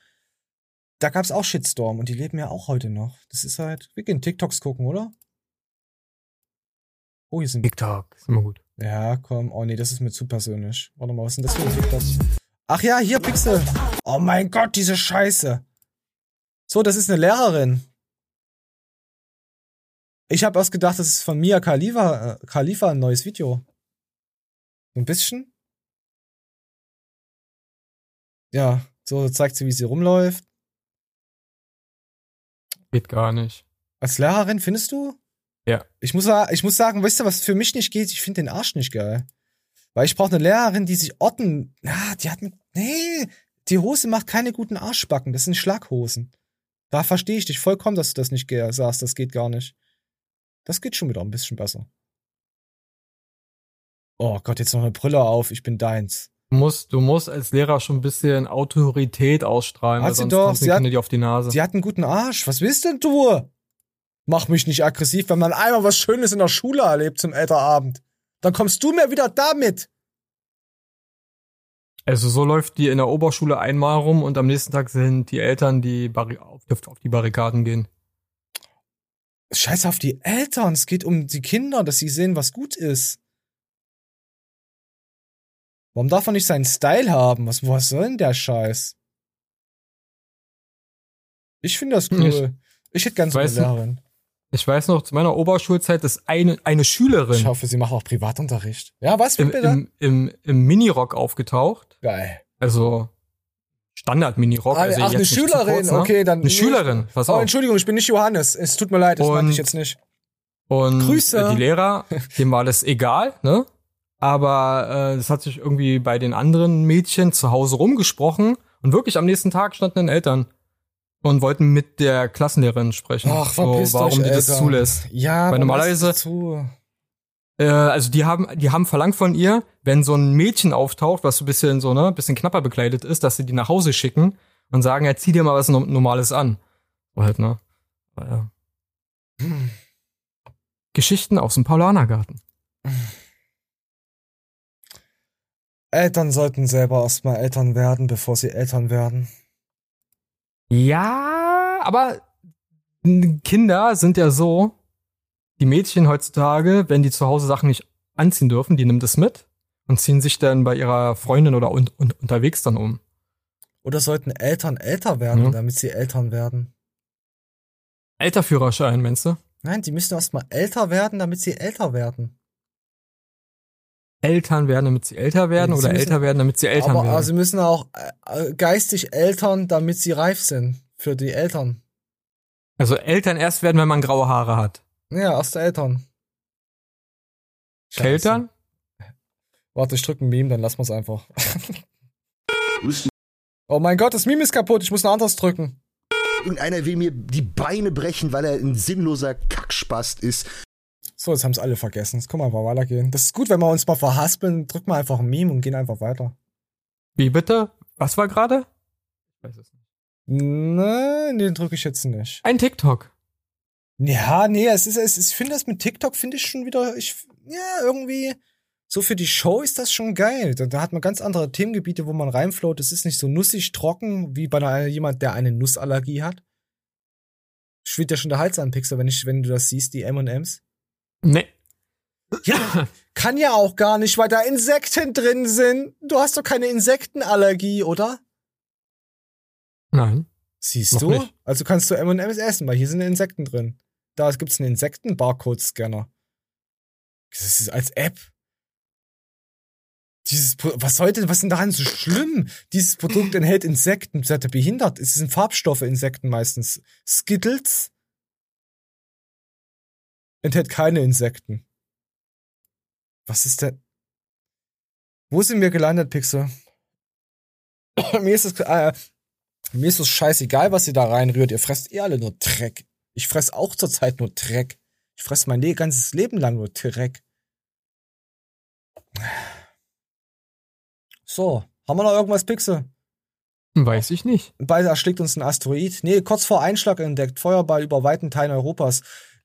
Da gab's auch Shitstorm und die leben ja auch heute noch. Das ist halt, wir gehen TikToks gucken, oder? Oh, hier sind TikTok, ist immer gut. Ja, komm. Oh nee, das ist mir zu persönlich. Warte mal, was denn das für ein TikTok? Ach ja, hier Pixel. Oh mein Gott, diese Scheiße. So, das ist eine Lehrerin. Ich habe erst gedacht, das ist von Mia Khalifa, äh, Khalifa ein neues Video. So ein bisschen. Ja, so zeigt sie, wie sie rumläuft. Geht gar nicht. Als Lehrerin findest du? Ja. Ich muss, ich muss sagen, weißt du, was für mich nicht geht? Ich finde den Arsch nicht geil. Weil ich brauche eine Lehrerin, die sich orten. Ja, die hat mit. Nee, die Hose macht keine guten Arschbacken. Das sind Schlaghosen. Da verstehe ich dich vollkommen, dass du das nicht sagst. Das geht gar nicht. Das geht schon wieder ein bisschen besser. Oh Gott, jetzt noch eine Brille auf. Ich bin deins. Du musst, du musst als Lehrer schon ein bisschen Autorität ausstrahlen, Hat sie doch. Sie hat- die auf die Nase. Sie hat einen guten Arsch. Was willst denn du? Mach mich nicht aggressiv, wenn man einmal was Schönes in der Schule erlebt zum Elterabend. Dann kommst du mir wieder damit. Also so läuft die in der Oberschule einmal rum und am nächsten Tag sind die Eltern, die Barri auf die Barrikaden gehen. Scheiß auf die Eltern. Es geht um die Kinder, dass sie sehen, was gut ist. Warum darf man nicht seinen Style haben? Was, was soll denn der Scheiß? Ich finde das cool. Ich, hätte ganz du- Lehrerin. Ich weiß noch, zu meiner Oberschulzeit ist eine, eine Schülerin Ich hoffe, sie macht auch Privatunterricht. Ja, was im, im, im, im Minirock aufgetaucht. Geil. Also Standard-Minirock. Ah, also ach, eine Schülerin. kurz, ne? Okay, dann. Eine Schülerin, pass Oh, auf. Entschuldigung, ich bin nicht Johannes. Es tut mir leid, das meinte ich jetzt nicht. Und Grüße. die Lehrer, dem war das egal, ne? Aber äh, das hat sich irgendwie bei den anderen Mädchen zu Hause rumgesprochen und wirklich am nächsten Tag standen dann Eltern und wollten mit der Klassenlehrerin sprechen. Ach, so, warum euch, die das Eltern. zulässt. Ja, Weil normalerweise, zu? Äh, also die haben, die haben verlangt von ihr, wenn so ein Mädchen auftaucht, was so ein bisschen so, ne, bisschen knapper bekleidet ist, dass sie die nach Hause schicken und sagen, ja, zieh dir mal was No- Normales an. So halt, ne? Aber, ja. Hm. Geschichten aus dem Paulanergarten. Eltern sollten selber erstmal Eltern werden, bevor sie Eltern werden. Ja, aber Kinder sind ja so, die Mädchen heutzutage, wenn die zu Hause Sachen nicht anziehen dürfen, die nimmt es mit und ziehen sich dann bei ihrer Freundin oder un un unterwegs dann um. Oder sollten Eltern älter werden, Ja. damit sie Eltern werden? Älterführerschein, meinst du? Nein, die müssen erstmal älter werden, damit sie älter werden. Eltern werden, damit sie älter werden sie oder müssen- älter werden, damit sie Eltern Aber werden? also sie müssen auch äh, geistig Eltern, damit sie reif sind. Für die Eltern. also Eltern erst werden, wenn man graue Haare hat. Ja, erste Eltern. Scheiße. Keltern? Warte, ich drücke ein Meme, dann lassen wir es einfach. oh mein Gott, das Meme ist kaputt, ich muss ein anderes drücken. Irgendeiner will mir die Beine brechen, weil er ein sinnloser Kackspast ist. So, jetzt haben es alle vergessen. Jetzt können wir einfach weitergehen. Das ist gut, wenn wir uns mal verhaspeln, drücken wir einfach ein Meme und gehen einfach weiter. Wie bitte? Was war gerade? Ich weiß es nicht. Nein, den drücke ich jetzt nicht. Ein TikTok. Ja, nee, es ist, es ist, ich finde das mit TikTok finde ich schon wieder, ich, ja, irgendwie, so für die Show ist das schon geil. Da, da hat man ganz andere Themengebiete, wo man reinfloat. Es ist nicht so nussig trocken, wie bei einer, jemand, der eine Nussallergie hat. Schwillt ja schon der Hals an, Pixel, wenn ich, wenn du das siehst, die M&M's. Nee. Ja, kann ja auch gar nicht, weil da Insekten drin sind. Du hast doch keine Insektenallergie, oder? Nein. Siehst Noch du? nicht. Also kannst du M&M's essen, weil hier sind Insekten drin. Da gibt's einen Insekten-Barcode-Scanner. Das ist als App. Dieses, was soll denn, was ist denn daran so schlimm? Dieses Produkt enthält Insekten. Seid ihr behindert? Es sind Farbstoffe, Insekten meistens. Skittles enthält keine Insekten. Was ist denn? Wo sind wir gelandet, Pixel? mir ist es, äh, mir ist es scheißegal, was ihr da reinrührt. Ihr fresst eh alle nur Dreck. Ich fress auch zurzeit nur Dreck. Ich fress mein ganzes Leben lang nur Dreck. So, haben wir noch irgendwas, Pixel? Weiß ich nicht. Bald erschlägt uns ein Asteroid. Nee, kurz vor Einschlag entdeckt. Feuerball über weiten Teilen Europas.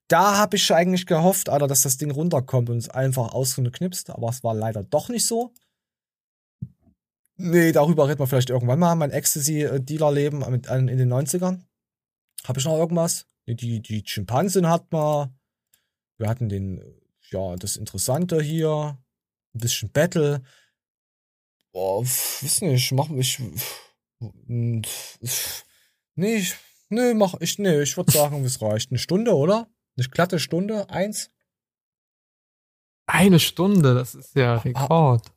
Da habe ich eigentlich gehofft, Alter, dass das Ding runterkommt und es einfach ausgeknipst. Aber es war leider doch nicht so. Nee, darüber reden wir vielleicht irgendwann mal. Mein Ecstasy-Dealer-Leben in den 90ern. Habe ich noch irgendwas? Die, die Schimpansen hatten wir. Wir hatten den, ja, das Interessante hier. Ein bisschen Battle. Boah, weiß nicht, mach mich. Nee, ich, nee, mach ich, nee, ich würde sagen, es reicht. Eine Stunde, oder? Eine glatte Stunde? Eins? Eine Stunde, das ist ja Rekord.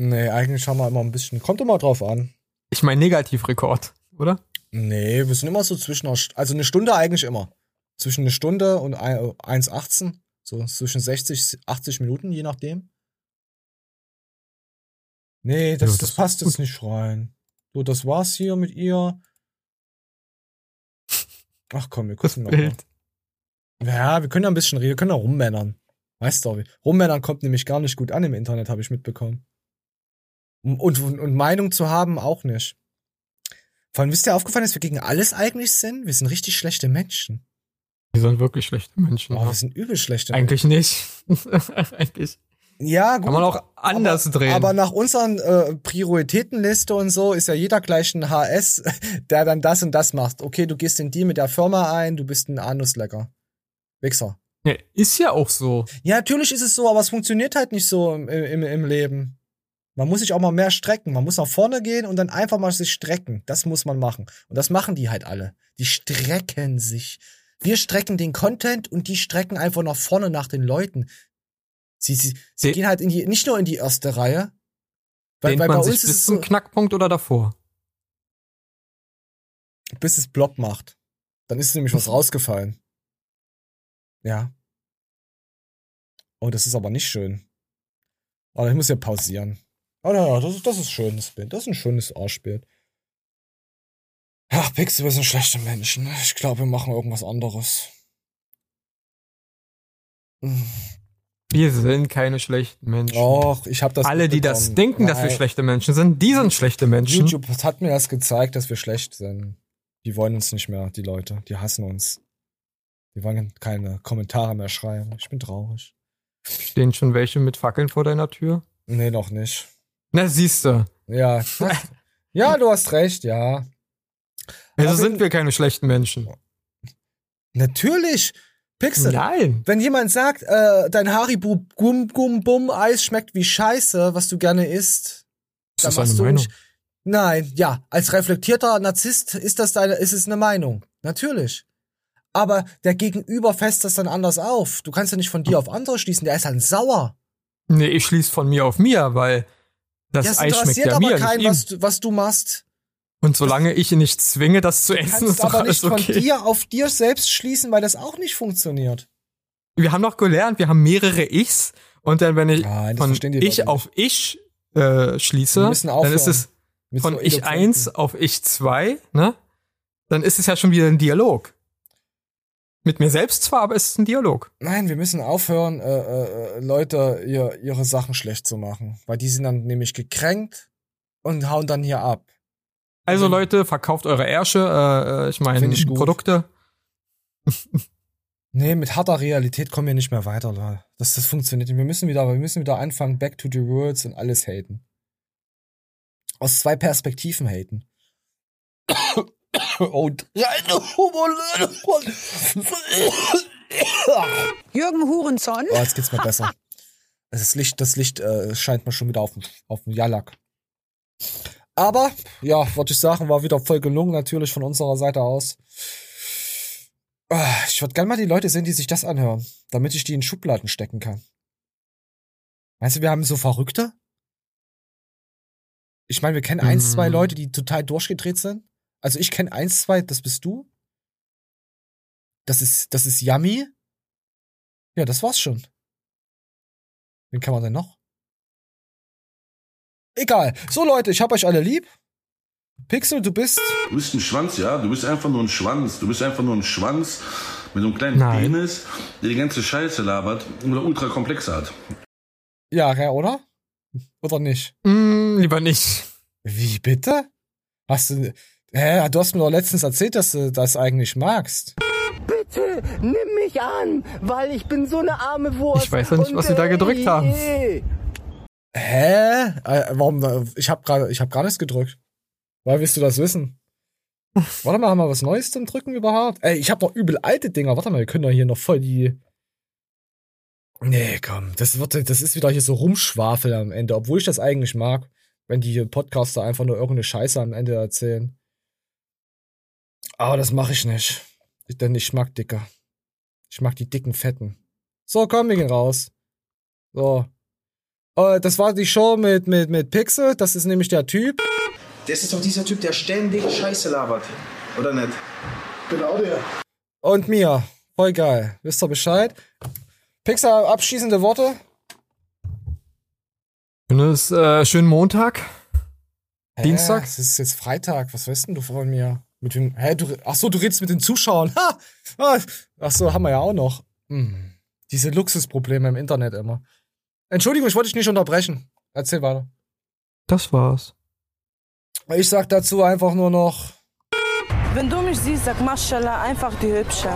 Nee, eigentlich haben wir immer ein bisschen. Kommt immer drauf an. Ich meine Negativrekord, oder? Nee, wir sind immer so zwischen einer, also eine Stunde eigentlich immer. Zwischen eine Stunde und ein- 1,18. So zwischen 60, 80 Minuten, je nachdem. Nee, das, Ja, das, das passt jetzt nicht rein. So, das war's hier mit ihr. Ach komm, wir gucken noch mal. Bild. Ja, wir können ja ein bisschen reden, wir können ja rummännern. Weißt du, rummännern kommt nämlich gar nicht gut an im Internet, habe ich mitbekommen. Und, und, und Meinung zu haben auch nicht. Vor allem, wisst ihr aufgefallen, dass wir gegen alles eigentlich sind? Wir sind richtig schlechte Menschen. Wir sind wirklich schlechte Menschen. Oh, ja. wir sind übel schlechte Eigentlich nicht. Eigentlich. Ja, gut. Kann man auch anders aber, drehen. Aber nach unseren äh, Prioritätenliste und so ist ja jeder gleich ein HS, der dann das und das macht. Okay, du gehst in die mit der Firma ein, du bist ein Anuslecker. Wichser. Ja, ist ja auch so. Ja, natürlich ist es so, aber es funktioniert halt nicht so im, im, im Leben. Man muss sich auch mal mehr strecken. Man muss nach vorne gehen und dann einfach mal sich strecken. Das muss man machen. Und das machen die halt alle. Die strecken sich. Wir strecken den Content und die strecken einfach nach vorne nach den Leuten. Sie, sie, sie gehen halt in die, nicht nur in die erste Reihe. Weil, weil bei man uns sich ist bis es zum so, Knackpunkt oder davor? bis es Blob macht. Dann ist nämlich was rausgefallen. Ja. Oh, das ist aber nicht schön. Aber ich muss ja pausieren. Oh, ja, ja, das, ist- das ist schön, das Bild. Das ist ein schönes Arschbild. Ach, Pixel, wir sind schlechte Menschen. Ich glaube, wir machen irgendwas anderes. Wir sind keine schlechten Menschen. Och, ich habe das Alle, die das denken, dass wir Nein. schlechte Menschen sind, die sind schlechte Menschen. YouTube hat mir das gezeigt, dass wir schlecht sind. Die wollen uns nicht mehr, die Leute. Die hassen uns. Die wollen keine Kommentare mehr schreiben. Ich bin traurig. Stehen schon welche mit Fackeln vor deiner Tür? Nee, noch nicht. Na, siehste. Ja. ja, du hast recht, ja. Also Aber sind wir keine schlechten Menschen. Natürlich. Pixel. Nein. Wenn jemand sagt, äh, dein Haribo Gum Gum Bum Eis schmeckt wie Scheiße, was du gerne isst, Ist dann das eine machst du Meinung? nicht- Nein, ja, als reflektierter Narzisst ist das deine, ist es eine Meinung. Natürlich. Aber der Gegenüber fässt das dann anders auf. Du kannst ja nicht von dir auf andere schließen, der ist dann sauer. Nee, ich schließe von mir auf mir, weil das ja, es Eis schmeckt interessiert ja aber mir, nicht ihm. was du, was du machst. Und solange ich ihn nicht zwinge, das zu essen, ist doch aber alles nicht okay. von dir auf dir selbst schließen, weil das auch nicht funktioniert. Wir haben doch gelernt, wir haben mehrere Ichs und dann, wenn ich Nein, das von ich Leute auf ich äh, schließe, dann ist es von ich Eloquenten. 1 auf ich 2, ne? Dann ist es ja schon wieder ein Dialog. Mit mir selbst zwar, aber es ist ein Dialog. Nein, wir müssen aufhören, äh, äh, Leute ihr, ihre Sachen schlecht zu machen. Weil die sind dann nämlich gekränkt und hauen dann hier ab. Also Leute, verkauft eure Ärsche, äh, äh, ich meine. Produkte. Nee, mit harter Realität kommen wir nicht mehr weiter, Leute. Das, das funktioniert nicht. Wir müssen wieder, wir müssen wieder anfangen, back to the roots und alles haten. Aus zwei Perspektiven haten. Oh, Jürgen Hurenson. Oh, jetzt geht's mir besser. Das Licht, das Licht äh, scheint mir schon wieder auf, auf den Jalak. Aber, ja, wollte ich sagen, war wieder voll gelungen, natürlich von unserer Seite aus. Ah, Ich würde gerne mal die Leute sehen, die sich das anhören, damit ich die in Schubladen stecken kann. Meinst du, wir haben so Verrückte? Ich meine, wir kennen eins, zwei Mm. Leute, die total durchgedreht sind. Also ich kenne eins, zwei, das bist du. Das ist, das ist Yummy. Ja, das war's schon. Wen kann man denn noch? Egal. So Leute, ich hab euch alle lieb. Pixel, du bist. Du bist ein Schwanz, ja. Du bist einfach nur ein Schwanz. Du bist einfach nur ein Schwanz mit so einem kleinen Nein. Penis, der die ganze Scheiße labert und ultra komplexe hat. Ja, ja, oder? Oder nicht? Mm, lieber nicht. Wie bitte? Hast du. Hä, du hast mir doch letztens erzählt, dass du das eigentlich magst. Bitte, nimm mich an, weil ich bin so eine arme Wurst. Ich weiß ja nicht, was sie da gedrückt haben. Hä? Äh, warum? äh, Ich hab gerade, ich hab gar nichts gedrückt. Woher willst du das wissen? Warte mal, haben wir was Neues zum Drücken überhaupt? Ey, ich hab noch übel alte Dinger. Warte mal, wir können doch hier noch voll die. Nee, komm, das wird, das ist wieder hier so Rumschwafel am Ende, obwohl ich das eigentlich mag, wenn die Podcaster einfach nur irgendeine Scheiße am Ende erzählen. Aber das mache ich nicht. Denn ich mag Dicker. Ich mag die dicken Fetten. So, komm, wir gehen raus. So. Äh, das war die Show mit, mit, mit Pixel. Das ist nämlich der Typ. Das ist doch dieser Typ, der ständig Scheiße labert. Oder nicht? Genau der. Und mir. Voll geil. Wisst ihr Bescheid? Pixel, abschließende Worte? Schönes, äh, schönen Montag. Dienstag? Hä, es ist jetzt Freitag. Was weißt denn du von mir? Mit wem? Hä, du, ach so, du redest mit den Zuschauern. Ha! Ah, Ach so, haben wir ja auch noch. Hm. Diese Luxusprobleme im Internet immer. Entschuldigung, ich wollte dich nicht unterbrechen. Erzähl weiter. Das war's. Ich sag dazu einfach nur noch. Wenn du mich siehst, sag Maschallah, einfach die Hübsche.